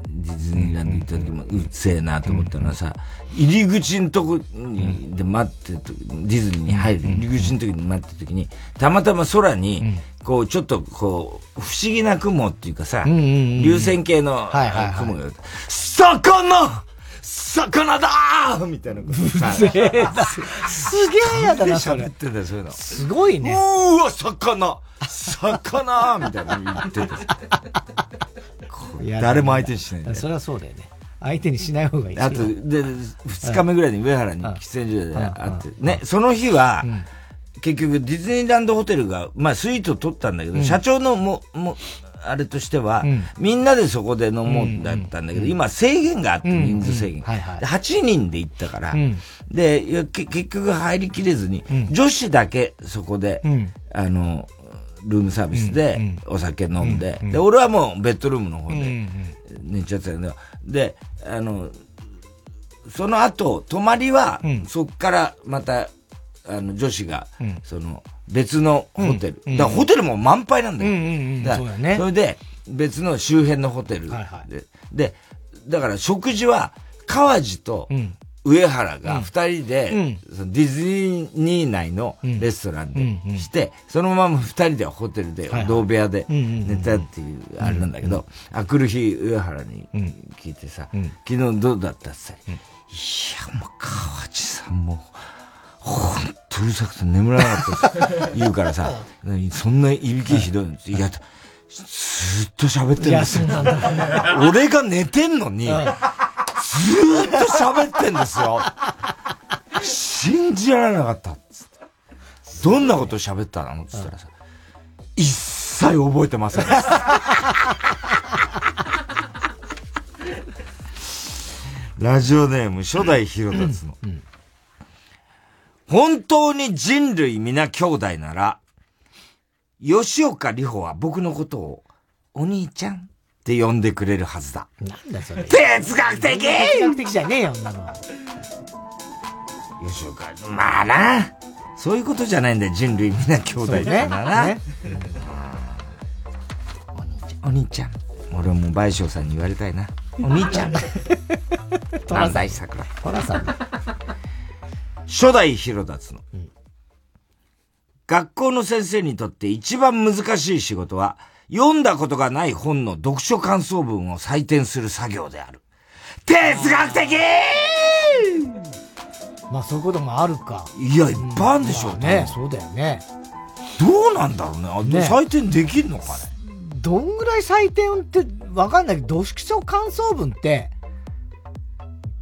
ディズニーランド行った時もうっせえなと思ったのはさ、入り口のとこに、で待ってディズニーに入る入り口の時に待ってる時に、たまたま空に、こうちょっとこう、不思議な雲っていうかさ、流線形の雲が、魚魚だーみたいなことさ。すげえなすげえやだな、それ喋っ。てんだよ、そういうの。すごいね。うーわ、魚魚みたいなの言っててさ。やだ誰も相手にしないんだよそれはそうだよね。相手にしない方がいいし。あと、で、二日目ぐらいに上原に喫煙所で会って、ね、その日は、結局ディズニーランドホテルが、まあスイート取ったんだけど、うん。社長のも、も、あれとしては、みんなでそこで飲もうだったんだけど、今制限があって、人数制限。で8人で行ったから、うん。で、結局入りきれずに、女子だけそこで、うん。あの、ルームサービスでお酒飲んで、で、俺はもうベッドルームの方で寝ちゃってたんだよ。で、あの、その後、泊まりは、そっからまた、あの、女子が、うん。その、別のホテル。うん。だからホテルも満杯なんだよ。だからそれで、別の周辺のホテル。で、で、だから食事は、川地と上原が二人で、そのディズニー内のレストランでして、そのまま二人でホテルで同部屋で寝たっていうあれなんだけど、あくる日上原に聞いてさ、昨日どうだったって言ったら、いや、もう川地さんもう、ほんとうるさくて眠らなかったです言うからさ、そんないびきひどいんです。いや、ずーっと喋ってるんですよ。俺が寝てんのに、ずーっと喋ってんですよ。信じられなかったっつって。どんなこと喋ったの？って言ったらさ、一切覚えてません。ラジオネーム初代広達の。本当に人類皆兄弟なら、吉岡里帆は僕のことをお兄ちゃんって呼んでくれるはずだ。なんだそれ。哲学的哲学的じゃねえよ、女の。吉岡、まあな。そういうことじゃないんだよ、人類皆兄弟だからな。ねお兄ちゃん。俺も倍賞さんに言われたいな。お兄ちゃん。なんだい、桜。トラさん。初代広達の。学校の先生にとって一番難しい仕事は、読んだことがない本の読書感想文を採点する作業である。哲学的まあそういうこともあるか。いや、いっぱいあるんでしょうね。そうだよね。どうなんだろうね。あね採点できるのかね。どんぐらい採点ってわかんないけど、読書感想文って、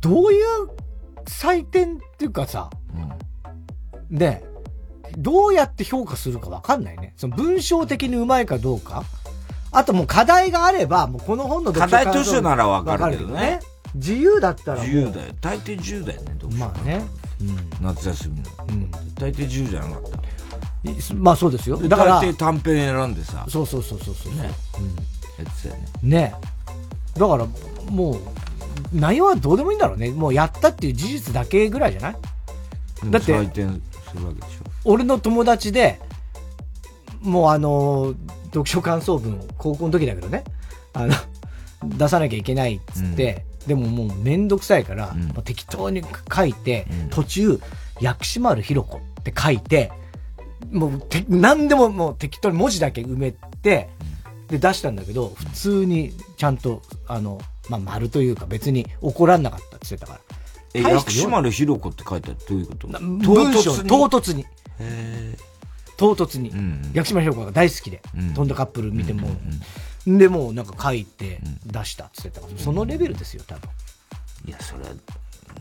どういう採点っていうかさ、ね、どうやって評価するかわかんないね。その文章的にうまいかどうか。あともう課題があれば、もうこの本の課題図書ならわかるけどね自由だったら。自由だよ。大抵自由だよね、読書。まあね。夏休みの。大抵自由じゃなかった。まあそうですよ。でだから、大抵短編選んでさ。そうそうそうそうそう。ね。やってたよね。ねだから、もう、内容はどうでもいいんだろうね。もうやったっていう事実だけぐらいじゃない？だって採点するわけでしょ。俺の友達で、もうあの、読書感想文を高校の時だけどね、あの、出さなきゃいけないっつって、でももうめんどくさいから、もう適当に書いて、途中、薬師丸ひろ子って書いて、もうて、何でももう適当に文字だけ埋めて、で出したんだけど、普通にちゃんと、あの、まあ、丸というか別に怒らんなかったって言ってたから。え、薬師丸ひろ子って書いてあるどういうこと？文章、唐突に。へ唐突に。薬師丸ひろ子が大好きで、飛んだカップル見ても、で、もうなんか書いて出したって言ってたから、そのレベルですよ、多分。いや、それは、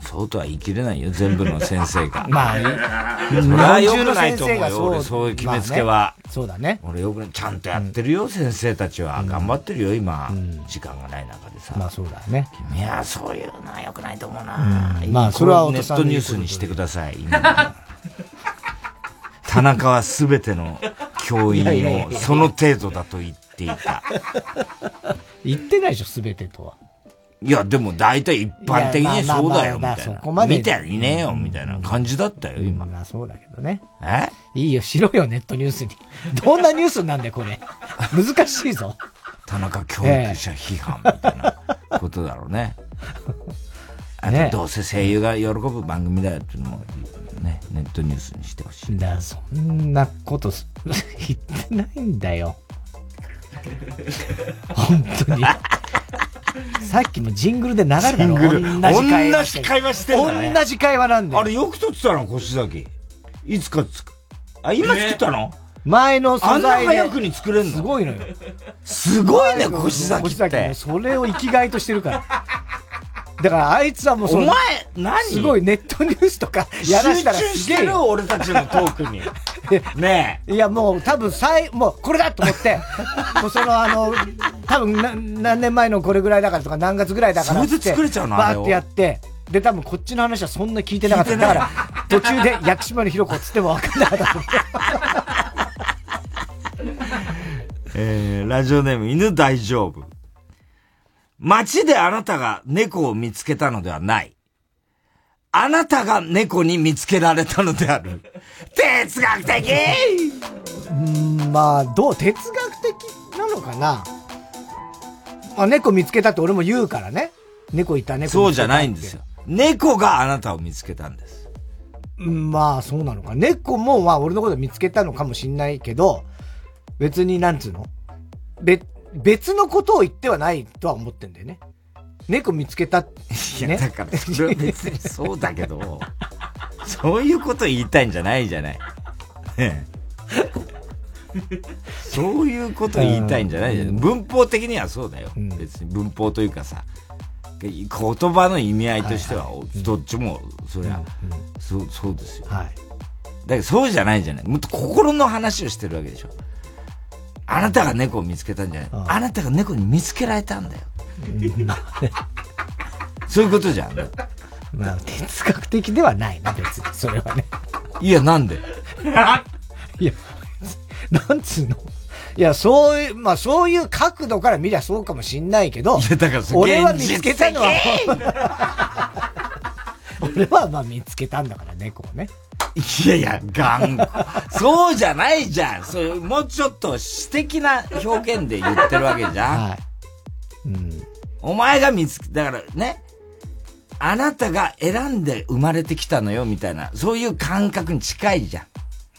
そうとは言い切れないよ、全部の先生が。まあそれは良くないと思うよ、俺、そういう決めつけは。まあねそうだね。俺よくない、ちゃんとやってるよ、先生たちは。頑張ってるよ、今。時間がない中でさ。まあそうだね。いや、そういうのは良くないと思うな。うんまあそれはネットニュースにしてください。今 田中は全ての教員をその程度だと言っていた。言ってないでしょ、すべてとは。いや、でも大体一般的にそうだよ、みたいな。そこまで見てはいねえよ、みたいな感じだったよ、今。まあそうだけどね。え？いいよ、しろよ、ネットニュースに。どんなニュースなんだよ、これ。難しいぞ。田中教育者批判みたいなことだろうね。あねと、どうせ声優が喜ぶ番組だよっていうのも、ね、ネットニュースにしてほしい。だそんなことす言ってないんだよ。本当に。さっきもジングルで流れたの？同じ会話同じ会話してんだね同じ会話なんだよ。あれよく撮ってたの、腰崎。いつかつく。あ、今作ったの、前の素材であんな早くに作れんの？すごいのよ。すごいね、腰崎腰って。それを生きがいとしてるから。だからあいつはもうそのお前何？すごいネットニュースとか やらしたら集中してる。俺たちのトークに。ねいやもう多分最、もうこれだと思って、もうそのあの、多分な何年前のこれぐらいだからとか何月ぐらいだからって。それで作れちゃうのあれをバーってやって、で多分こっちの話はそんな聞いてなかった。だから途中で薬師丸ひろ子っつっても分かんなかった。えー、ラジオネーム犬大丈夫。街であなたが猫を見つけたのではない。あなたが猫に見つけられたのである。哲学的うんまあ、どう、哲学的なのかなまあ、猫見つけたって俺も言うからね。猫いた、猫たそうじゃないんですよ。猫があなたを見つけたんです。うんまあ、そうなのか。猫も、まあ、俺のこと見つけたのかもしんないけど、別に、なんつうの？別、別のことを言ってはないとは思ってんだよね。猫見つけた、ね。いや、だから、それは別にそうだけど、そういうこと言いたいんじゃないじゃない。そういうこと言いたいんじゃないじゃない。文法的にはそうだよ。別に文法というかさ、言葉の意味合いとしては、どっちも、そりゃ、そう、そうですよ。はい。だけどそうじゃないじゃない。もっと心の話をしてるわけでしょ。あなたが猫を見つけたんじゃない？あなたが猫に見つけられたんだよ。そういうことじゃん。まあ、哲学的ではないな、別に。それはね。いや、なんで？いや、なんつうの？いや、そういう、まあそういう角度から見りゃそうかもしんないけど、いやだから俺は見つけたのは、俺はまあ見つけたんだから、猫をね。いやいや、頑固。そうじゃないじゃん。そういう、もうちょっと詩的な表現で言ってるわけじゃん。お前が見つけ、だからね、あなたが選んで生まれてきたのよ、みたいな、そういう感覚に近いじゃん。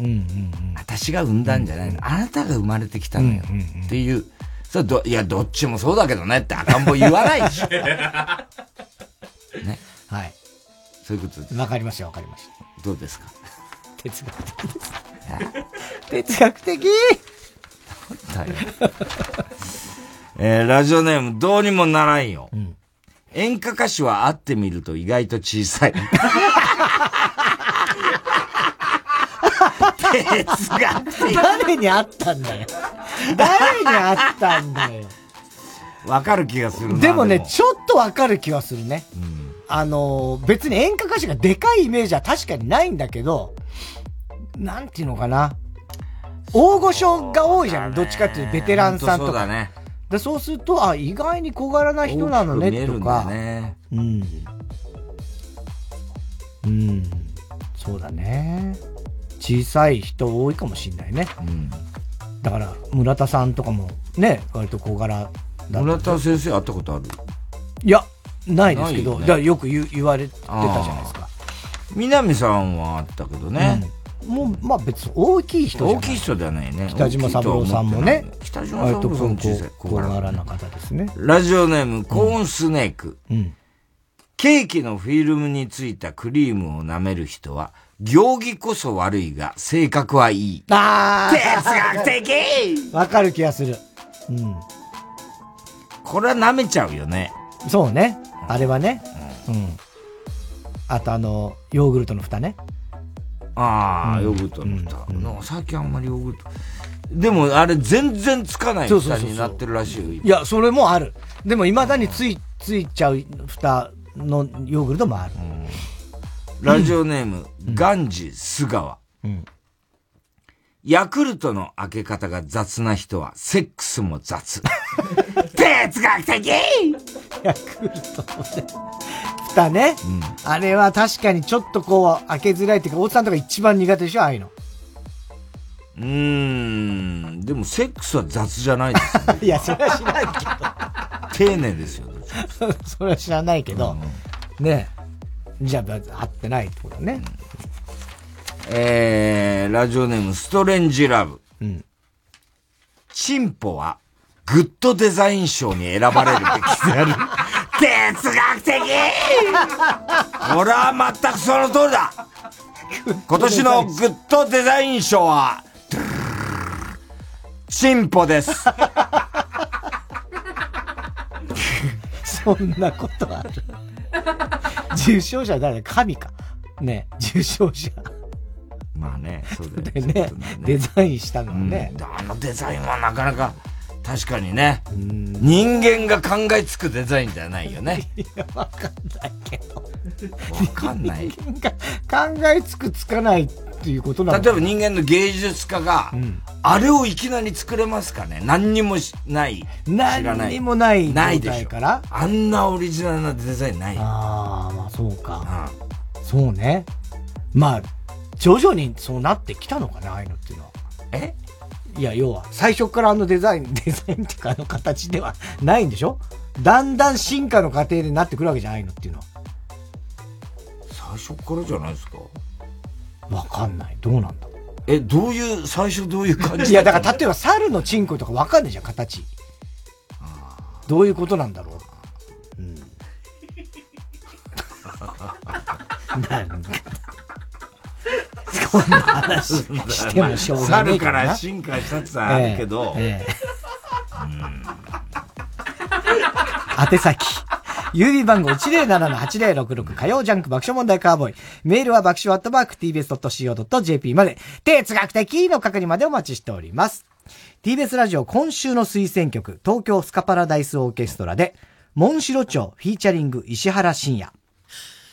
うんうんうん。私が産んだんじゃないの。あなたが生まれてきたのよ。っていう。それど、いや、どっちもそうだけどねって赤ん坊言わないでしょ。ね。はい。そういうことです。わかりました、わかりました。どうですか？哲学的です。哲学的？大変えー、ラジオネームどうにもならんよ。演歌歌手は会ってみると意外と小さい。哲学的。誰に会ったんだよ。誰に会ったんだよ。わかる気がするな。でもね、ちょっとわかる気はするね。あのー、別に演歌歌手がでかいイメージは確かにないんだけど、なんていうのかな？大御所が多いじゃん。どっちかっていうとベテランさんとか。そうだね。でそうすると、あ、意外に小柄な人なのね、とか。よねうん。うん。そうだね。小さい人多いかもしんないね。だから、村田さんとかもね、割と小柄だ村田先生会ったことある？いや、ないですけど、よねだよく言う言われてたじゃないですか。南さんはあったけどね。もう、まあ別に大きい人大きい人ではないね。北島三郎さんもね、北島三郎さんも小柄な方ですね。ラジオネーム、コーンスネーク。うんケーキのフィルムについたクリームを舐める人は、行儀こそ悪いが、性格はいい。あー哲学的わかる気がする。うん。これは舐めちゃうよね。そうね。あれはね。うん。あとあの、ヨーグルトの蓋ね。ああ、うんヨーグルトの蓋。なんか最近あんまりヨーグルト。でも、あれ全然つかない蓋になってるらしいよ。いや、それもある。でも未だについ、ついちゃう蓋のヨーグルトもある。ラジオネーム、ガンジ・スガワ。ヤクルトの開け方が雑な人は、セックスも雑。哲学的ヤクルトのね。蓋ね、あれは確かにちょっとこう、開けづらいっていうか、大津さんとか一番苦手でしょああいうの。うーん。でも、セックスは雑じゃないですよ。いや、それは知らないけ丁寧ですよ。ど。それは知らないけど。ねじゃあ、合ってないってことね。えー、ラジオネーム、ストレンジラブ。うん。チンポは、グッドデザイン賞に選ばれるべきである。哲学的俺は全くその通りだ今年のグッドデザイン賞は、チンポです。そんなことある？受賞者は誰だ？神か。ね受賞者。まあね、そうだよでね、デザインしたのはね。あのデザインはなかなか、確かにね、人間が考えつくデザインではないよね。いや、わかんないけど。わかんない。考えつくつかないっていうことなの例えば人間の芸術家が、あれをいきなり作れますかね何にもしない。何にもないないでしょあんなオリジナルなデザインない。ああ、まあそうか。そうね。まあ、徐々にそうなってきたのかな、ああいうのっていうのは。え？いや、要は、最初からあのデザイン、デザインっていうかあの形ではないんでしょ？だんだん進化の過程でなってくるわけじゃないのっていうのは。最初からじゃないですか？わかんない。どうなんだえ、どういう、最初どういう感じ？いや、だから例えば猿のチンコとかわかんないじゃん、形。どういうことなんだろう。うん。なんか。そんな話してもしょうがない猿から進化したってのはあるけど、ええええ宛先。郵便番号107-8066火曜ジャンク爆笑問題カーボーイ。メールは爆笑アットマーク tbs.co.jp まで。哲学的の係までお待ちしております。TBS ラジオ今週の推薦曲、東京スカパラダイスオーケストラで、モンシロチョウフィーチャリング石原慎也。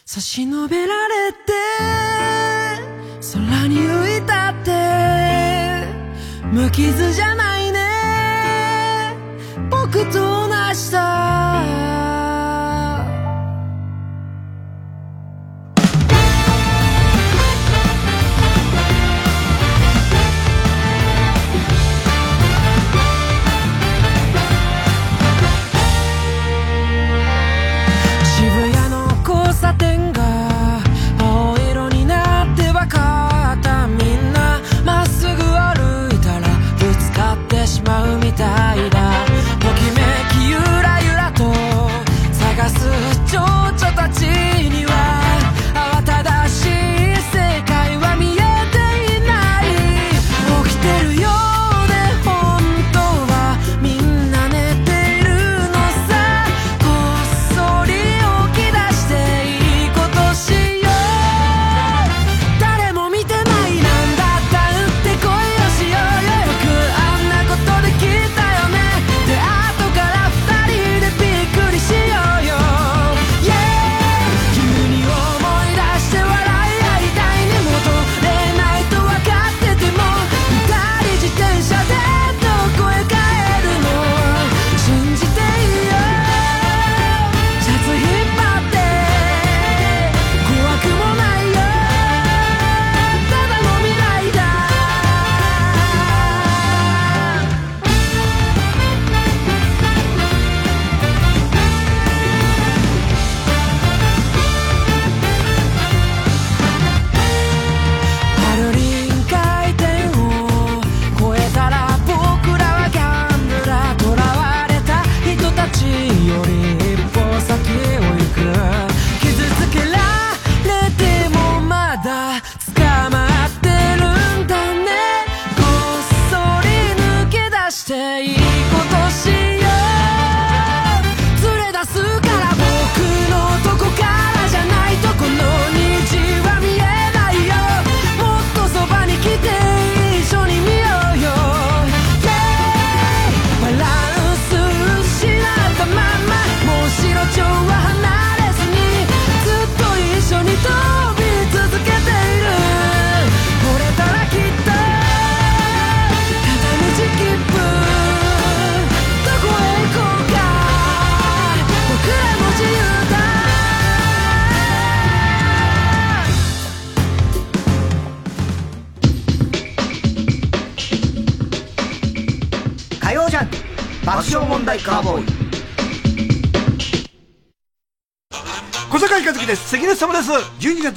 差し伸べられて空に浮いたって無傷じゃないね。僕と同じさ。たらぶつかってしまうみたいだ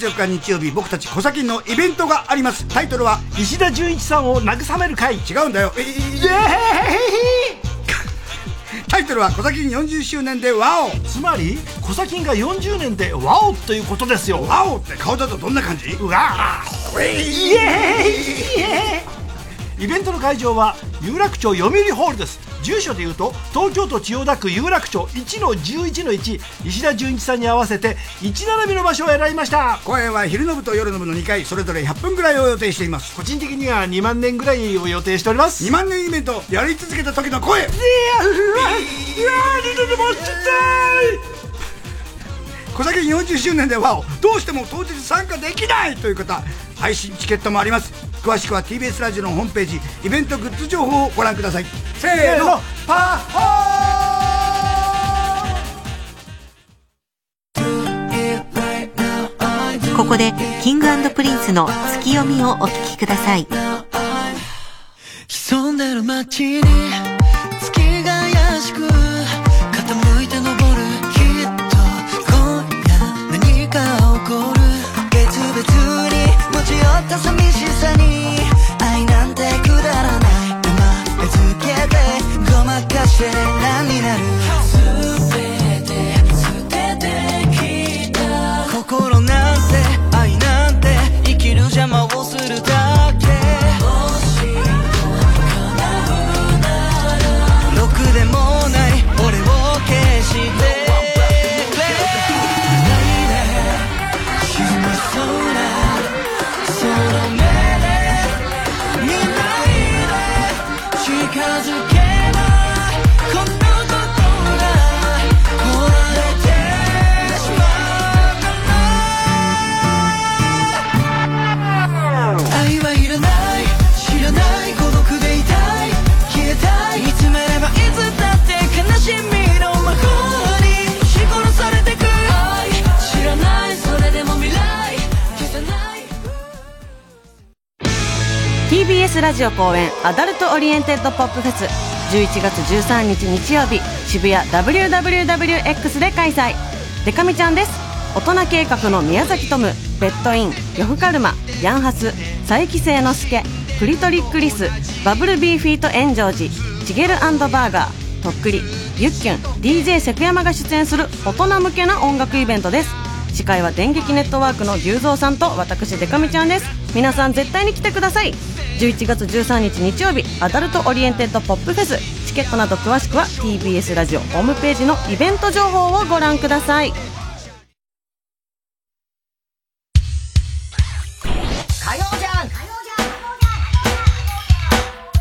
月4日日曜日僕たち小崎のイベントがあります。タイトルは石田純一さんを慰める会。違うんだよ。イエーイ。タイトルは小崎40周年でワオ。つまり小崎が40年でワオということですよ。ワオって顔だとどんな感じ？うわー。イエーイ。イベントの会場は有楽町読売ホールです住所でいうと東京都千代田区有楽町1の11の1石田純一さんに合わせて1並びの場所を選びました。公演は昼の部と夜の部の2回それぞれ100分ぐらいを予定しています。個人的には2万年ぐらいを予定しております。2万年イベントやり続けた時の声。いやうわうわ二度でもちったい小崎40周年でワオどうしても当日参加できないという方配信チケットもあります詳しくは TBS ラジオのホームページイベントグッズ情報をご覧ください。せーの。パッホここで、キングプリンスの月読をお聞きください。潜んでる街に月が怪しく傾いて登る。きっと今夜何か起こる。別々に持ち寄ったさに愛なんてくだらない。生まつけてごまかして何になるラジオ公演アダルトオリエンテッドポップフェス11月13日日曜日渋谷 WWWX で開催。でか美ちゃんです。大人計画の宮崎吐夢ベッドイン呂布カルマヤンハス佐伯誠之助クリトリックリスバブルビーフィート炎上寺チゲルバーガーとっくりゆっきゅん DJ セクヤマが出演する大人向けな音楽イベントです。司会は電撃ネットワークのギュウゾウさんと私でか美ちゃんです。皆さん絶対に来てください。11月13日日曜日アダルトオリエンテッドポップフェスチケットなど詳しくは TBS ラジオホームページのイベント情報をご覧ください。火曜じゃん。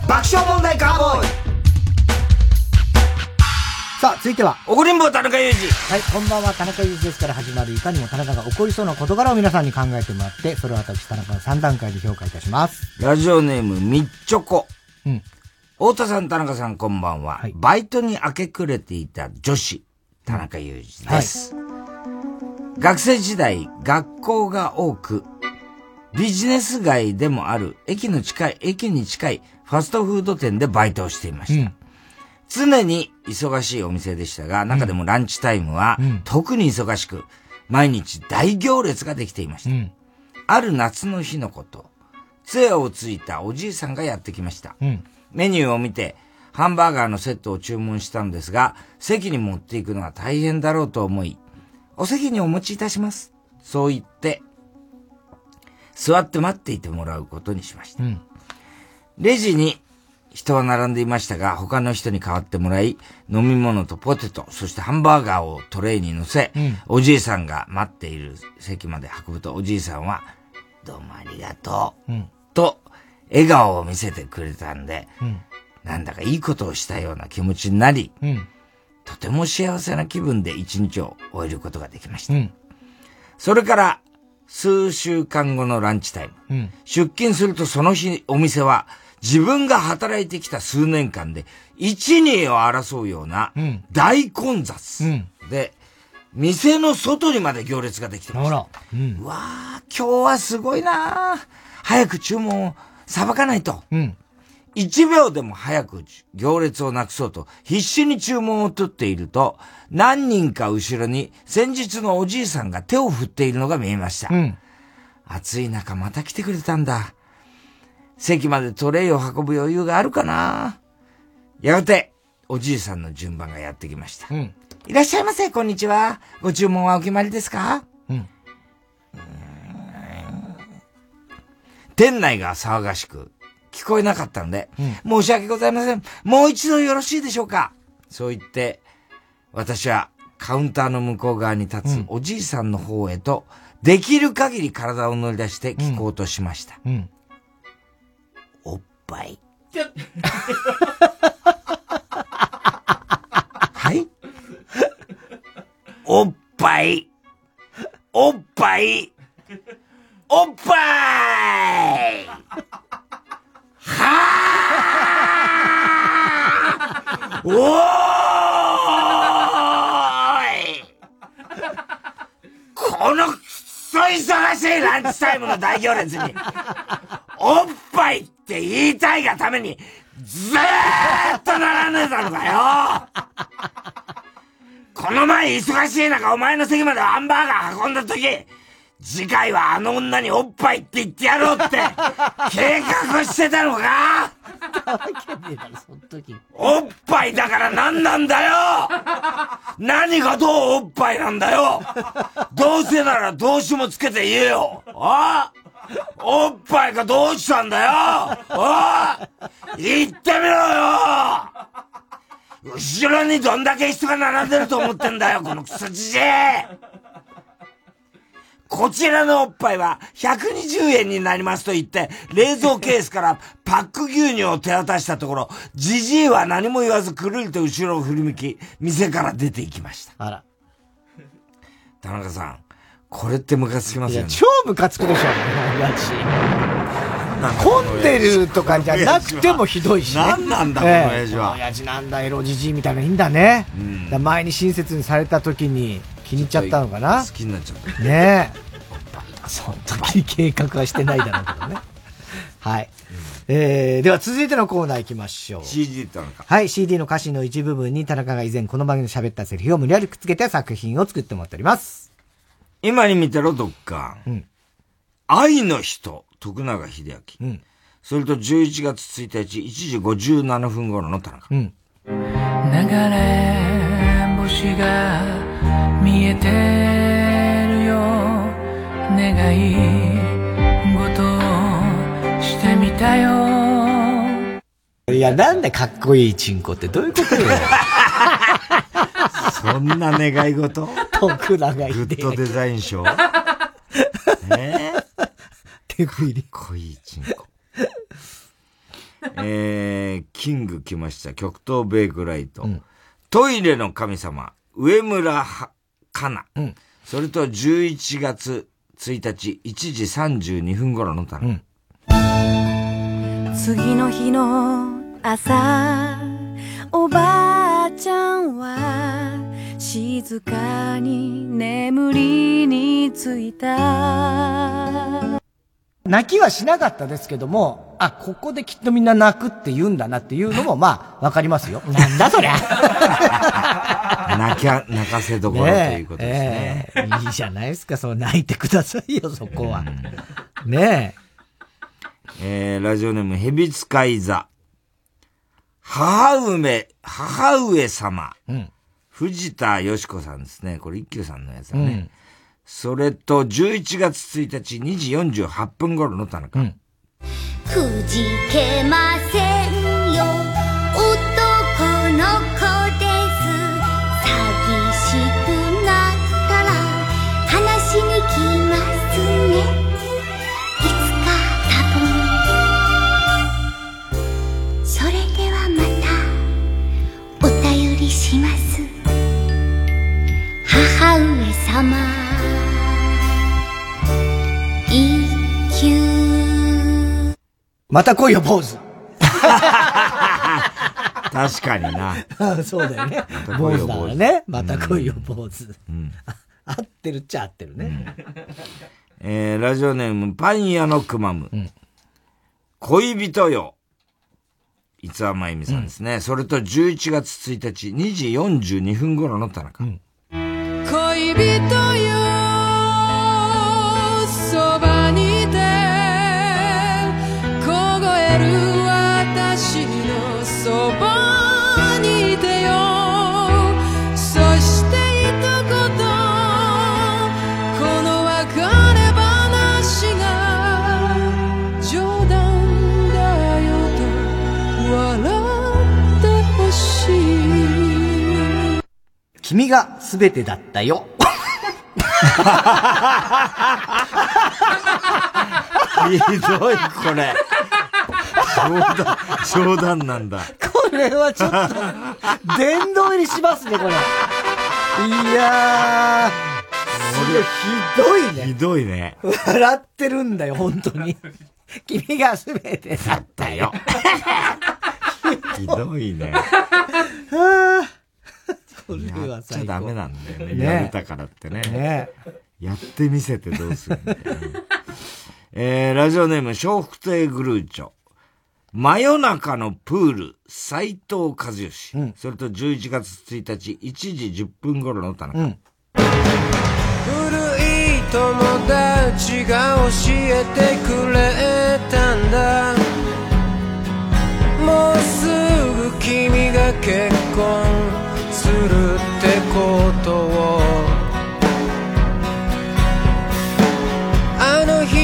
爆笑問題カーボーイ。さあ、続いては。怒りんぼ田中裕二。はい、こんばんは、田中裕二ですから始まる、いかにも田中が怒りそうな事柄を皆さんに考えてもらって、それを私、田中の3段階で評価いたします。ラジオネームみっちょこ。うん。太田さん、田中さん、こんばんは。バイトに明け暮れていた女子、田中裕二です。学生時代、学校が多く、ビジネス街でもある駅の近い、駅に近いファストフード店でバイトをしていました。常に忙しいお店でしたが、中でもランチタイムは特に忙しく、毎日大行列ができていました。ある夏の日のこと、杖をついたおじいさんがやってきました。うん。メニューを見て、ハンバーガーのセットを注文したのですが、席に持っていくのは大変だろうと思い、お席にお持ちいたします。そう言って、座って待っていてもらうことにしました。うん。レジに人は並んでいましたが、他の人に代わってもらい、飲み物とポテト、そしてハンバーガーをトレイに乗せ、うんおじいさんが待っている席まで運ぶと、おじいさんは、どうもありがとう、うん。と、笑顔を見せてくれたんで、うん。なんだかいいことをしたような気持ちになり、うん。とても幸せな気分で一日を終えることができました。うん。それから、数週間後のランチタイム。うん。出勤するとその日、お店は、自分が働いてきた数年間で、一二を争うようなうん。大混雑。うん。で、店の外にまで行列ができてました。うん。うわあ、今日はすごいなあ早く注文をさばかないと。うん。1秒でも早く行列をなくそうと必死に注文を取っていると、何人か後ろに先日のおじいさんが手を振っているのが見えました。うん。暑い中また来てくれたんだ。席までトレイを運ぶ余裕があるかなやがて、おじいさんの順番がやってきました。うん。いらっしゃいませ、こんにちは。ご注文はお決まりですか？うん。店内が騒がしく、聞こえなかったので、うん申し訳ございません。もう一度よろしいでしょうか？そう言って、私はカウンターの向こう側に立つおじいさんの方へと、できる限り体を乗り出して聞こうとしました。うん。ぱい。はい？おっぱい。おっぱい。おっぱいはーおーいこのそ忙しいランチタイムの大行列に、おっぱいって言いたいがために、ずーっと並んでたのかよ。この前忙しい中お前の席までハンバーガー運んだ時、次回はあの女におっぱいって言ってやろうって、計画してたのか？おっぱいだから何なんだよ！何がどうおっぱいなんだよ！どうせならどうしもつけて言えよ。あ？おっぱいがどうしたんだよ？あ？言ってみろよ！後ろにどんだけ人が並んでると思ってんだよこのクソじじいこちらのおっぱいは120円になりますと言って、冷蔵ケースからパック牛乳を手渡したところ、じじいは何も言わずくるりと後ろを振り向き、店から出て行きました。あら。田中さん、これってムカつきますよね。超ムカつくでしょ、親父。混んでるとかじゃなくてもひどいしね。何なんだこの親父は親父なんだ、エロじじいみたいなのいいんだね。だから前に親切にされた時に気に入っちゃったのかな？好きになっちゃった。ねえ。その時に計画はしてないだろうけどね。はい。えー、では続いてのコーナー行きましょう。CD 田中。はい、CD の歌詞の一部分に田中が以前この番組で喋ったセリフを無理やりくっつけて作品を作ってもらっております。今に見てろ、どっか。愛の人、徳永秀明。それと11月1日、1時57分頃の田中。流れ星が見えてるよ願い事をしてみたよいや、なんでかっこいいチンコってどういうことよ。そんな願い事？徳永秀明。グッドデザイン賞？え？ー、手振り。かっこいいチンコ。えー、キング来ました。極東ベイクライト。トイレの神様、上村はかな。それと11月1日、1時32分頃の田中。次の日の朝おばあちゃんは静かに眠りについた泣きはしなかったですけども、あ、ここできっとみんな泣くって言うんだなっていうのも、まあ、わかりますよ。なんだそりゃ。泣きゃ、泣かせどころということですね。ええいいじゃないですか、そう泣いてくださいよ、そこは。ねえー、ラジオネーム、ヘビ使い座。母梅、母上様。藤田よし子さんですね。これ一休さんのやつだね。うんそれと、11月1日、2時48分頃の田中。くじけませんよ。男の子です。寂しくなったら話しに来ますね。いつか多分。それではまたお便りします。母上様休また来いよ、坊主。確かにな。そうだよねま。た坊主来いよだからね。また来いよ、坊主。合ってるっちゃ合ってるね。えー、ラジオネーム、パン屋のくまむ。恋人よ。伊沢真由美さんですね。それと11月1日、2時42分頃の田中。恋人よ君が全てだったよ。ひどい、これ。冗談、冗談なんだ。これはちょっと、殿堂入りしますね、これ。いやー、すごいひどいね。ひどいね。笑ってるんだよ、本当に。君が全てだったよ。ひどいね。はあこれはやっちゃ最高ダメなんだよね。ねやめたからってね。ねやってみせてどうするんだよね。えー、ラジオネーム、笑福亭グルーチョ。真夜中のプール、斎藤和義。それと11月1日、1時10分頃の田中。古い友達が教えてくれたんだもうすぐ君が結婚するってことを。あの日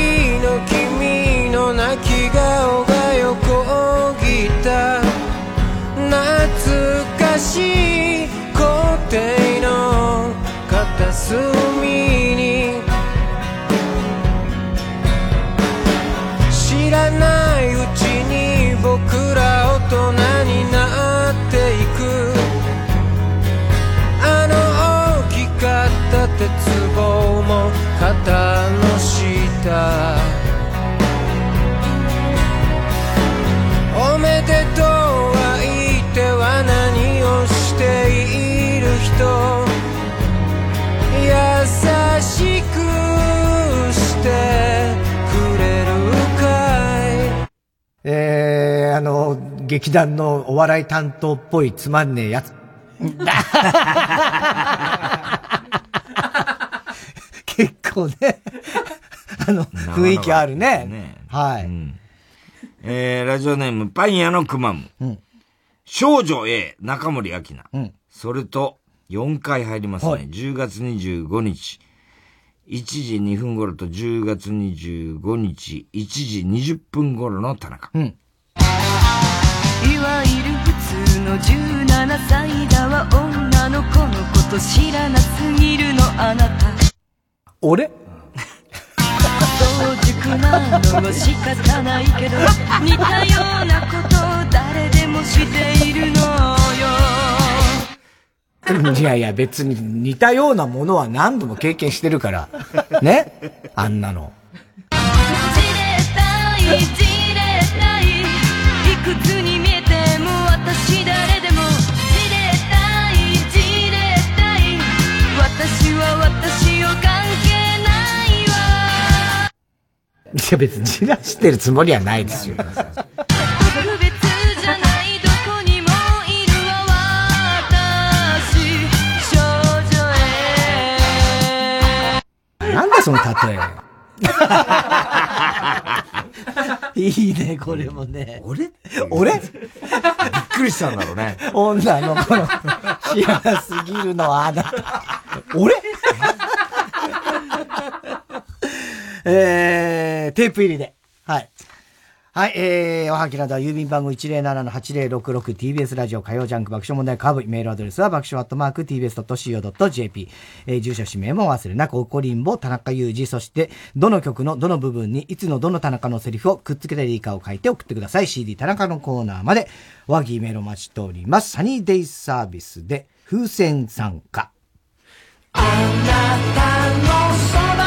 の君の泣き顔が横切った。懐かしい校庭の片隅。下おめでとうは言っては何をしている人。優しくしてくれるかい。えー、あの、劇団のお笑い担当っぽいつまんねえやつ。結構ね、あの、雰囲気あるね。はい。えー、ラジオネーム、パン屋のくまむ。少女 A、中森明菜。それと、4回入りますね。はい10月25日、1時2分頃と10月25日、1時20分頃の田中。いわゆる普通の17歳だわ女の子のこと知らなすぎるのあなた俺？早熟なのは仕方ないけど似たようなこと誰でもしているのよ いやいや、別に似たようなものは何度も経験してるから。ね？あんなの。た いじれたいいくついや、別にじらしてるつもりはないですよ。なんだその例え。いいね、これもね。俺？俺？びっくりしたんだろうね。女の子の知らなすぎるのはあなた。俺？えー、テープ入りで。はい。はい、えー、おはぎなどは郵便番号 107-8066TBS ラジオ火曜ジャンク爆笑問題カーブ。メールアドレスは爆笑アットマーク TBS.CO.JP、えー、住所氏名も忘れなくおこりんぼ田中裕二。そしてどの曲のどの部分にいつのどの田中のセリフをくっつけたらいいかを書いて送ってください。CD 田中のコーナーまでおはぎメールお待ちしております。サニーデイサービスで風船参加。あなたのそ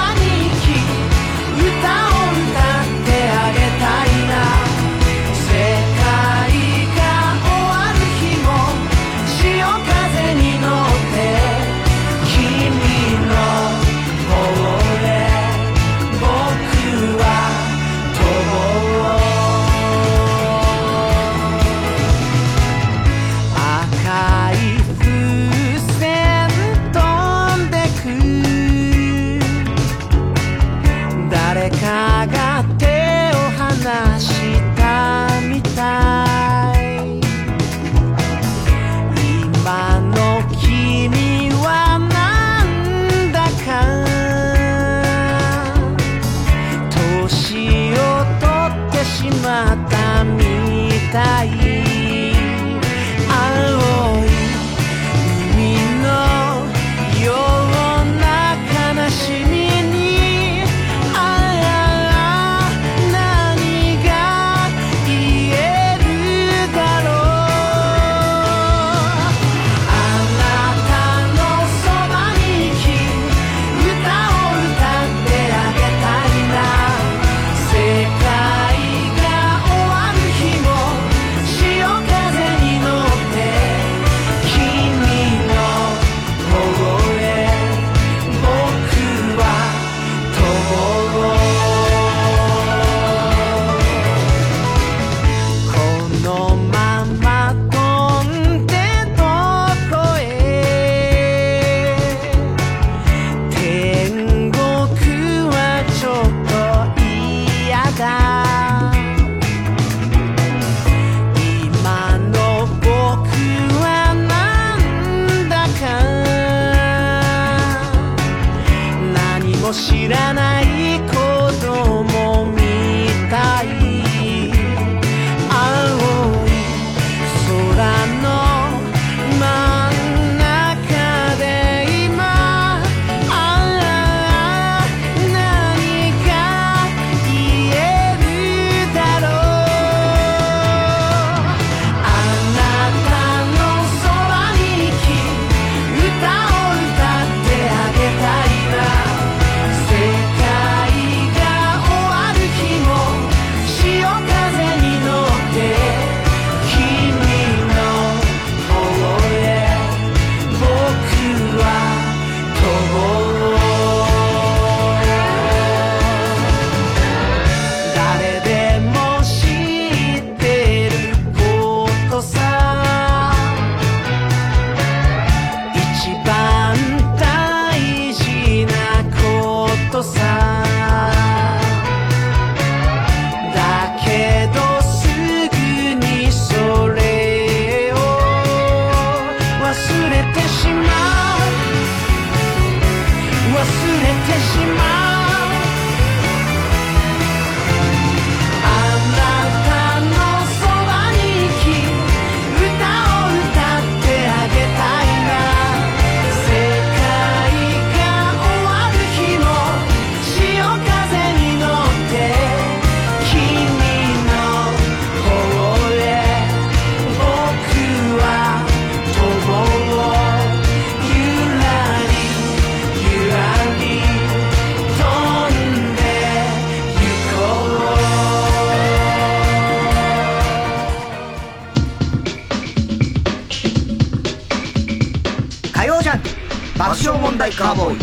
カーボーイ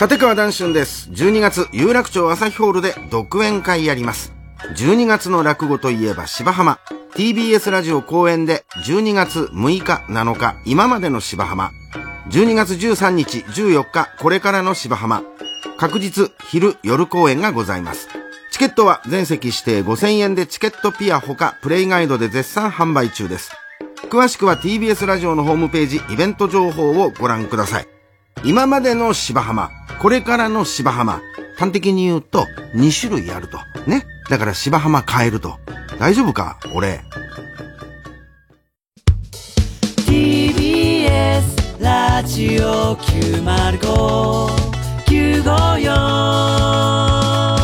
立川談春です。12月、有楽町朝日ホールで独演会やります。12月の落語といえば芝浜。TBS ラジオ公演で12月6日、7日、今までの芝浜。12月13日、14日、これからの芝浜。確実、昼、夜公演がございます。チケットは全席指定5000円でチケットピアほかプレイガイドで絶賛販売中です。詳しくは TBS ラジオのホームページイベント情報をご覧ください。今までの芝浜、これからの芝浜。端的に言うと、2種類あると。ね。だから芝浜変えると。大丈夫か俺。TBS ラジオ905954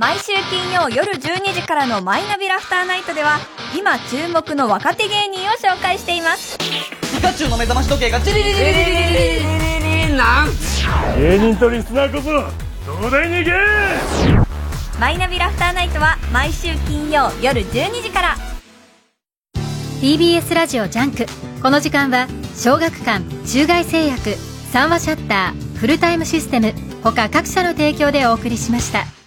毎週金曜夜12時からのマイナビラフターナイトでは今注目の若手芸人を紹介しています。ピカチュウの目覚まし時計がチリリリリリリリリリなん芸人とリスナーこそ東大に行けマイナビラフターナイトは毎週金曜夜12時から TBS ラジオジャンクこの時間は小学館中外製薬三和シャッターフルタイムシステム他各社の提供でお送りしました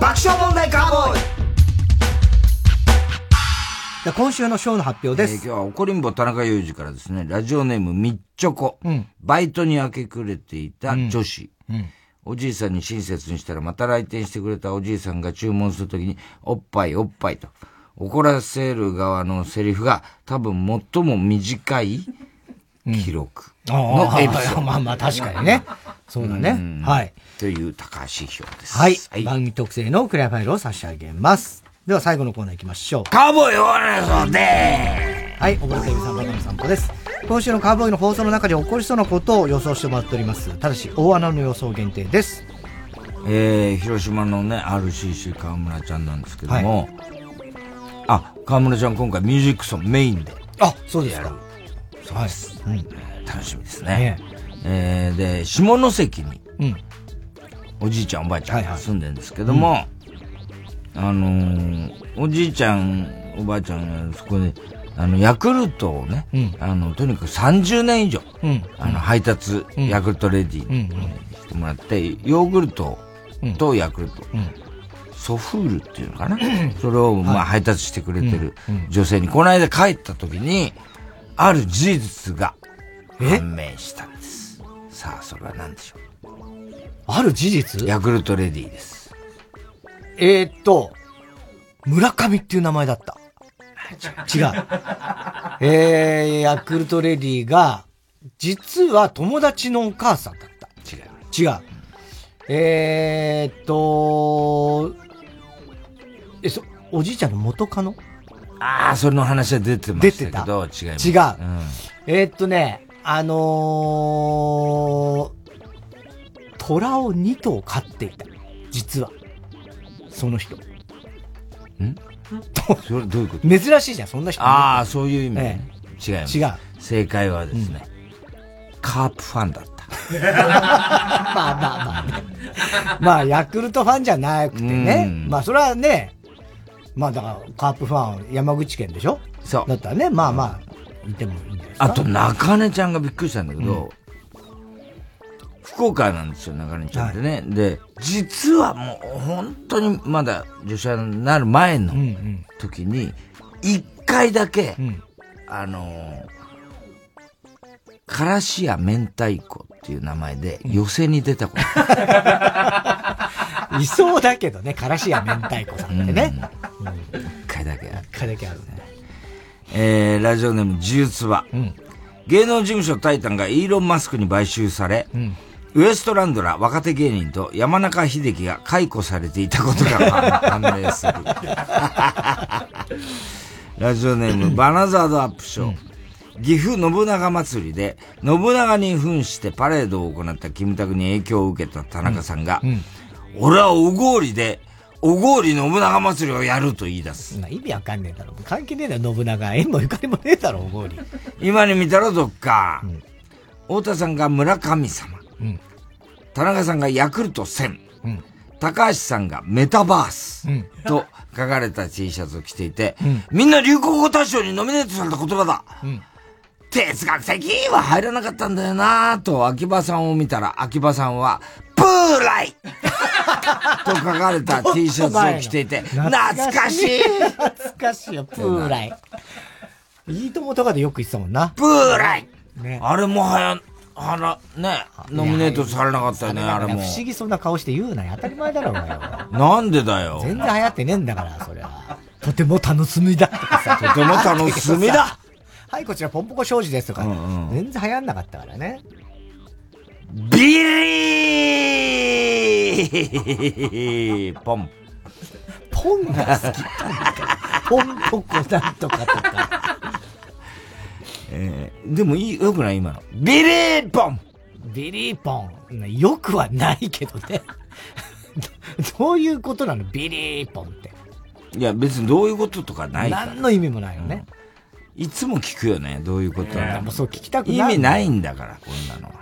爆笑問題カーボーイ今週の賞の発表です。えー今日は怒りんぼ田中裕二からですね、ラジオネームみっちょこ。うんバイトに明け暮れていた女子。うんおじいさんに親切にしたらまた来店してくれたおじいさんが注文するときに、おっぱいおっぱいと。怒らせる側のセリフが多分最も短い記録のエピソード。まあまあ確かにね。そうだねんはい。という高橋票です。はい。番組特製のクリアファイルを差し上げます。では最後のコーナー行きましょう。カーボーイオーナーではい、おぼろテレビさん、バカの散歩です。今週のカーボーイの放送の中で起こりそうなことを予想してもらっております。ただし、大穴の予想限定です。えー、広島のね、RCC 河村ちゃんなんですけども、あ、河村ちゃん今回ミュージックソンメインで。あ、そうですか。そうです。うん楽しみですね。えー、で、下関に、うん。おじいちゃんおばあちゃんが住んでるんですけども、あのーおじいちゃんおばあちゃんがそこで、あの、ヤクルトをね、あの、とにかく30年以上、うん。あの、配達、うん。ヤクルトレディうんしてもらって、ヨーグルトとヤクルト、うん。ソフールっていうのかな？それを、まあ、はい配達してくれてるうん。うん。女性に、この間帰った時に、ある事実が判明したんです。さあ、それは何でしょう？ある事実？ヤクルトレディです。えー、っと、村上っていう名前だった。違う。えー、ヤクルトレディが、実は友達のお母さんだった。違う。違う。えー、っと、え、そ、おじいちゃんの元カノ？ああ、それの話は出てましたけど、違います。違う。えー、っとね、あのー、虎を2頭飼っていた。実は。その人。ん？それどういうこと？珍しいじゃん、そんな人。ああ、そういう意味ね。違いえます。違う。正解はですね、カープファンだった。まあまあまあね。まあ、ヤクルトファンじゃなくてねう。んまあ、それはね、まあだから、カープファン、山口県でしょ？そう。だったらね、まあまあ、いてもいいんじゃないですか？あと、中根ちゃんがびっくりしたんだけど、福岡なんですよ、中根ちゃんってね。で、実はもう本当にまだ女子アナになる前の時に、一回だけ、あのー、からしや明太子っていう名前で寄せに出たこと。いそうだけどね、からしや明太子さんってね。一回だけある。一回だけあるね。えー、ラジオネーム自由つば。芸能事務所タイタンがイーロン・マスクに買収され、ウエストランドら若手芸人と山中秀樹が解雇されていたことが 判明する。ラジオネームバナザードアップショー。岐阜信長祭りで、信長に扮してパレードを行ったキムタクに影響を受けた田中さんが、俺はおごりで、おごり信長祭りをやると言い出す。意味わかんねえだろ。関係ねえだろ、信長。縁もゆかりもねえだろ、おごり。今に見たらどっか。太田さんが村神様。うん田中さんがヤクルト1000。うん高橋さんがメタバース。うんと書かれた T シャツを着ていて、うんみんな流行語大賞にノミネートされた言葉だ。うん哲学的は入らなかったんだよなぁと秋葉さんを見たら、秋葉さんは、プーライ と書かれた T シャツを着ていて、懐かしい懐かしいよ、プーライ。いいともとかでよく言ってたもんな。プーライね。あれもはや、あら、ね、ノミネートされなかったよね、あれも。不思議そうな顔して言うなよ。当たり前だろ、お前は。なんでだよ。全然流行ってねえんだから、そりゃ。とても楽しみだとかさ。とても楽しみだはい、こちら、ポンポコ庄司ですとか、うんうん全然流行んなかったからね。ビリーポン。ポンが好き。ポンポコなんとかとか。えー、でもいい、よくない今の。ビリーポンビリーポン。よくはないけどね。ど どういうことなの？ビリーポンって。いや、別にどういうこととかないから。何の意味もないよね。いつも聞くよね、どういうことなのもうそう聞きたくない意味ないんだから、こんなのは。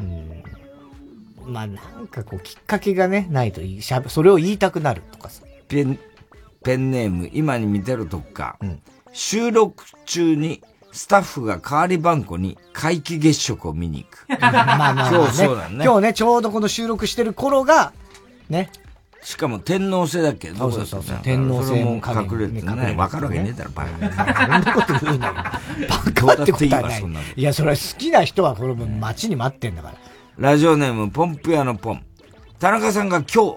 まあなんかこうきっかけがね、ないといいしゃべそれを言いたくなるとかさ。ペン、ペンネーム、今に見てるとっか、収録中にスタッフが代わり番号に皆既月食を見に行く。まあまあまあ、ね、今日そうだね。今日ね、ちょうどこの収録してる頃が、ね。しかも天皇制だっけどそうそうそう天皇制も隠れてね。わかるわけねえだろ、バカ。そんなこと言うなよ。バカ ってことはない。いや、それは好きな人はこれもう待ちに待ってんだから。ラジオネーム、ポンプ屋のポン。田中さんが今日、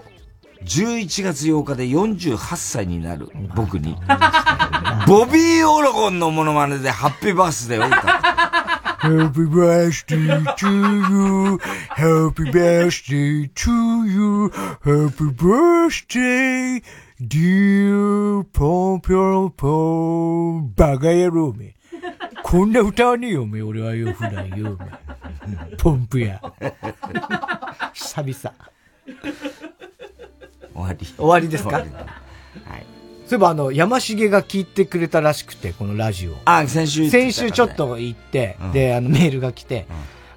11月8日で48歳になる僕に、ボビー・オロゴンのモノマネでハッピーバースデーを歌った。Happy birthday to you. Happy birthday to you. Happy birthday, dear ポンピョロポン。バカ野郎め。こんな歌わねえよ、おめえ。俺はよ、普段よ、おめえポンプや。久々。終わり。終わりですか？はい。そういえばあの、山重が聞いてくれたらしくて、このラジオ。あ、先週言ってたから先ね週ちょっと行って、うんで、あの、メールが来て、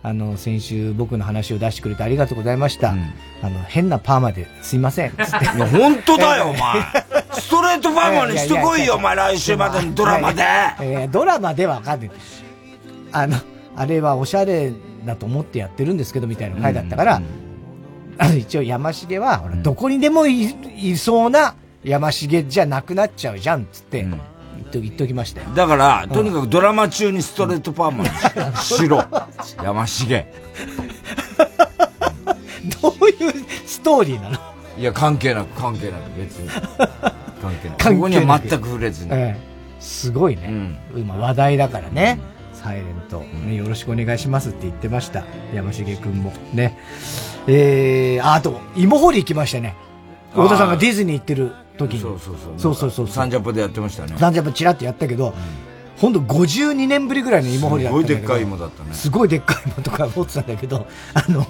あの、先週僕の話を出してくれてありがとうございました。あの、変なパーマですいません。つって。いや、本当だよ、お前。ストレートパーマにしてこいよ、お前、来週までにドラマで。えードラマではわかんない。あの、あれはおしゃれだと思ってやってるんですけど、みたいな回だったから、あの一応山重は、ほらどこにでもいいそうな山重じゃなくなっちゃうじゃん、つって、言っと言っときましたよ。だから、とにかくドラマ中にストレートパーマにしろ。山重。どういうストーリーなの？いや、関係なく、関係なく、別に。関係なく。関係なくここには全く触れずに。ええすごいね。今話題だからね。サイレント、ね。よろしくお願いしますって言ってました。山重くんも。ね。えー、ああと、芋掘り行きましたね。太田さんがディズニー行ってる時に。そうそうそう。そうそうそう。サンジャポでやってましたね。サンジャポチラッとやったけど、ほんと52年ぶりぐらいの芋掘りだった。すごいでっかい芋だったねすごいでっかい芋とか持ってたんだけど、あの、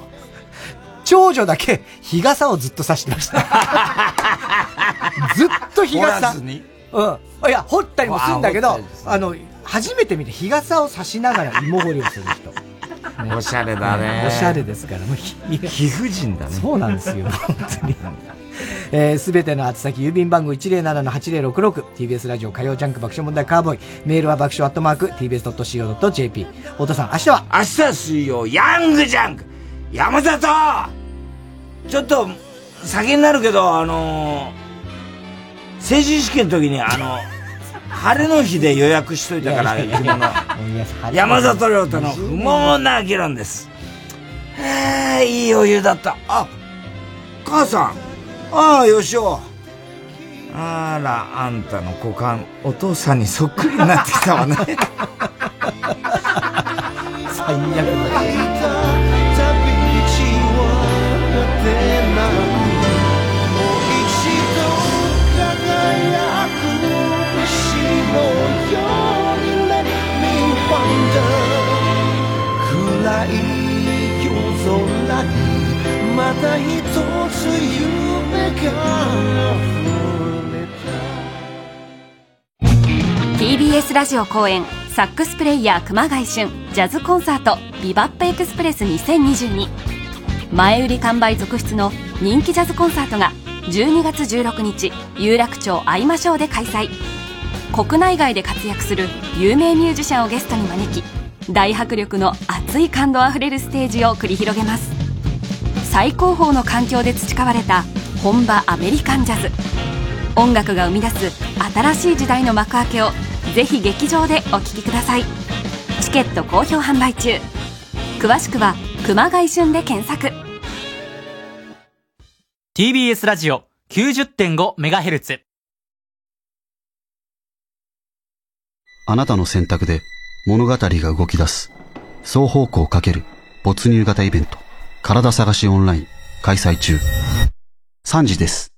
長女だけ日傘をずっと差してました。ずっと日傘。うん。いや、掘ったりもするんだけどあの、初めて見て日傘を差しながら芋掘りをする人。おしゃれだね。おしゃれですから、もうひ貴婦人だね。そうなんですよ、本当に。えーすべての宛先、郵便番号107-8066、TBS ラジオ火曜ジャンク爆笑問題カーボーイ、メールは爆笑アットマーク、tbs.co.jp。太田さん、明日は？明日は水曜、ヤングジャンク山里ちょっと、先になるけど、あのー成人式の時に、あの、晴れの日で予約しといたから、山里亮太の不毛な議論です。へえ、いい余裕だった。あ、母さん。ああ、よしお。あら、あんたの股間、お父さんにそっくりになってきたわね。最悪暗た一つ夢が TBS ラジオ公演サックスプレイヤー熊谷俊ジャズコンサート「ビバップエクスプレス2022」前売り完売続出の人気ジャズコンサートが12月16日有楽町会いましょうで開催。国内外で活躍する有名ミュージシャンをゲストに招き大迫力の熱い感動あふれるステージを繰り広げます。最高峰の環境で培われた本場アメリカンジャズ。音楽が生み出す新しい時代の幕開けをぜひ劇場でお聴きください。チケット好評販売中。詳しくは熊谷旬で検索。TBS ラジオ 90.5MHz あなたの選択で物語が動き出す。双方向かける没入型イベント。体探しオンライン開催中。3時です。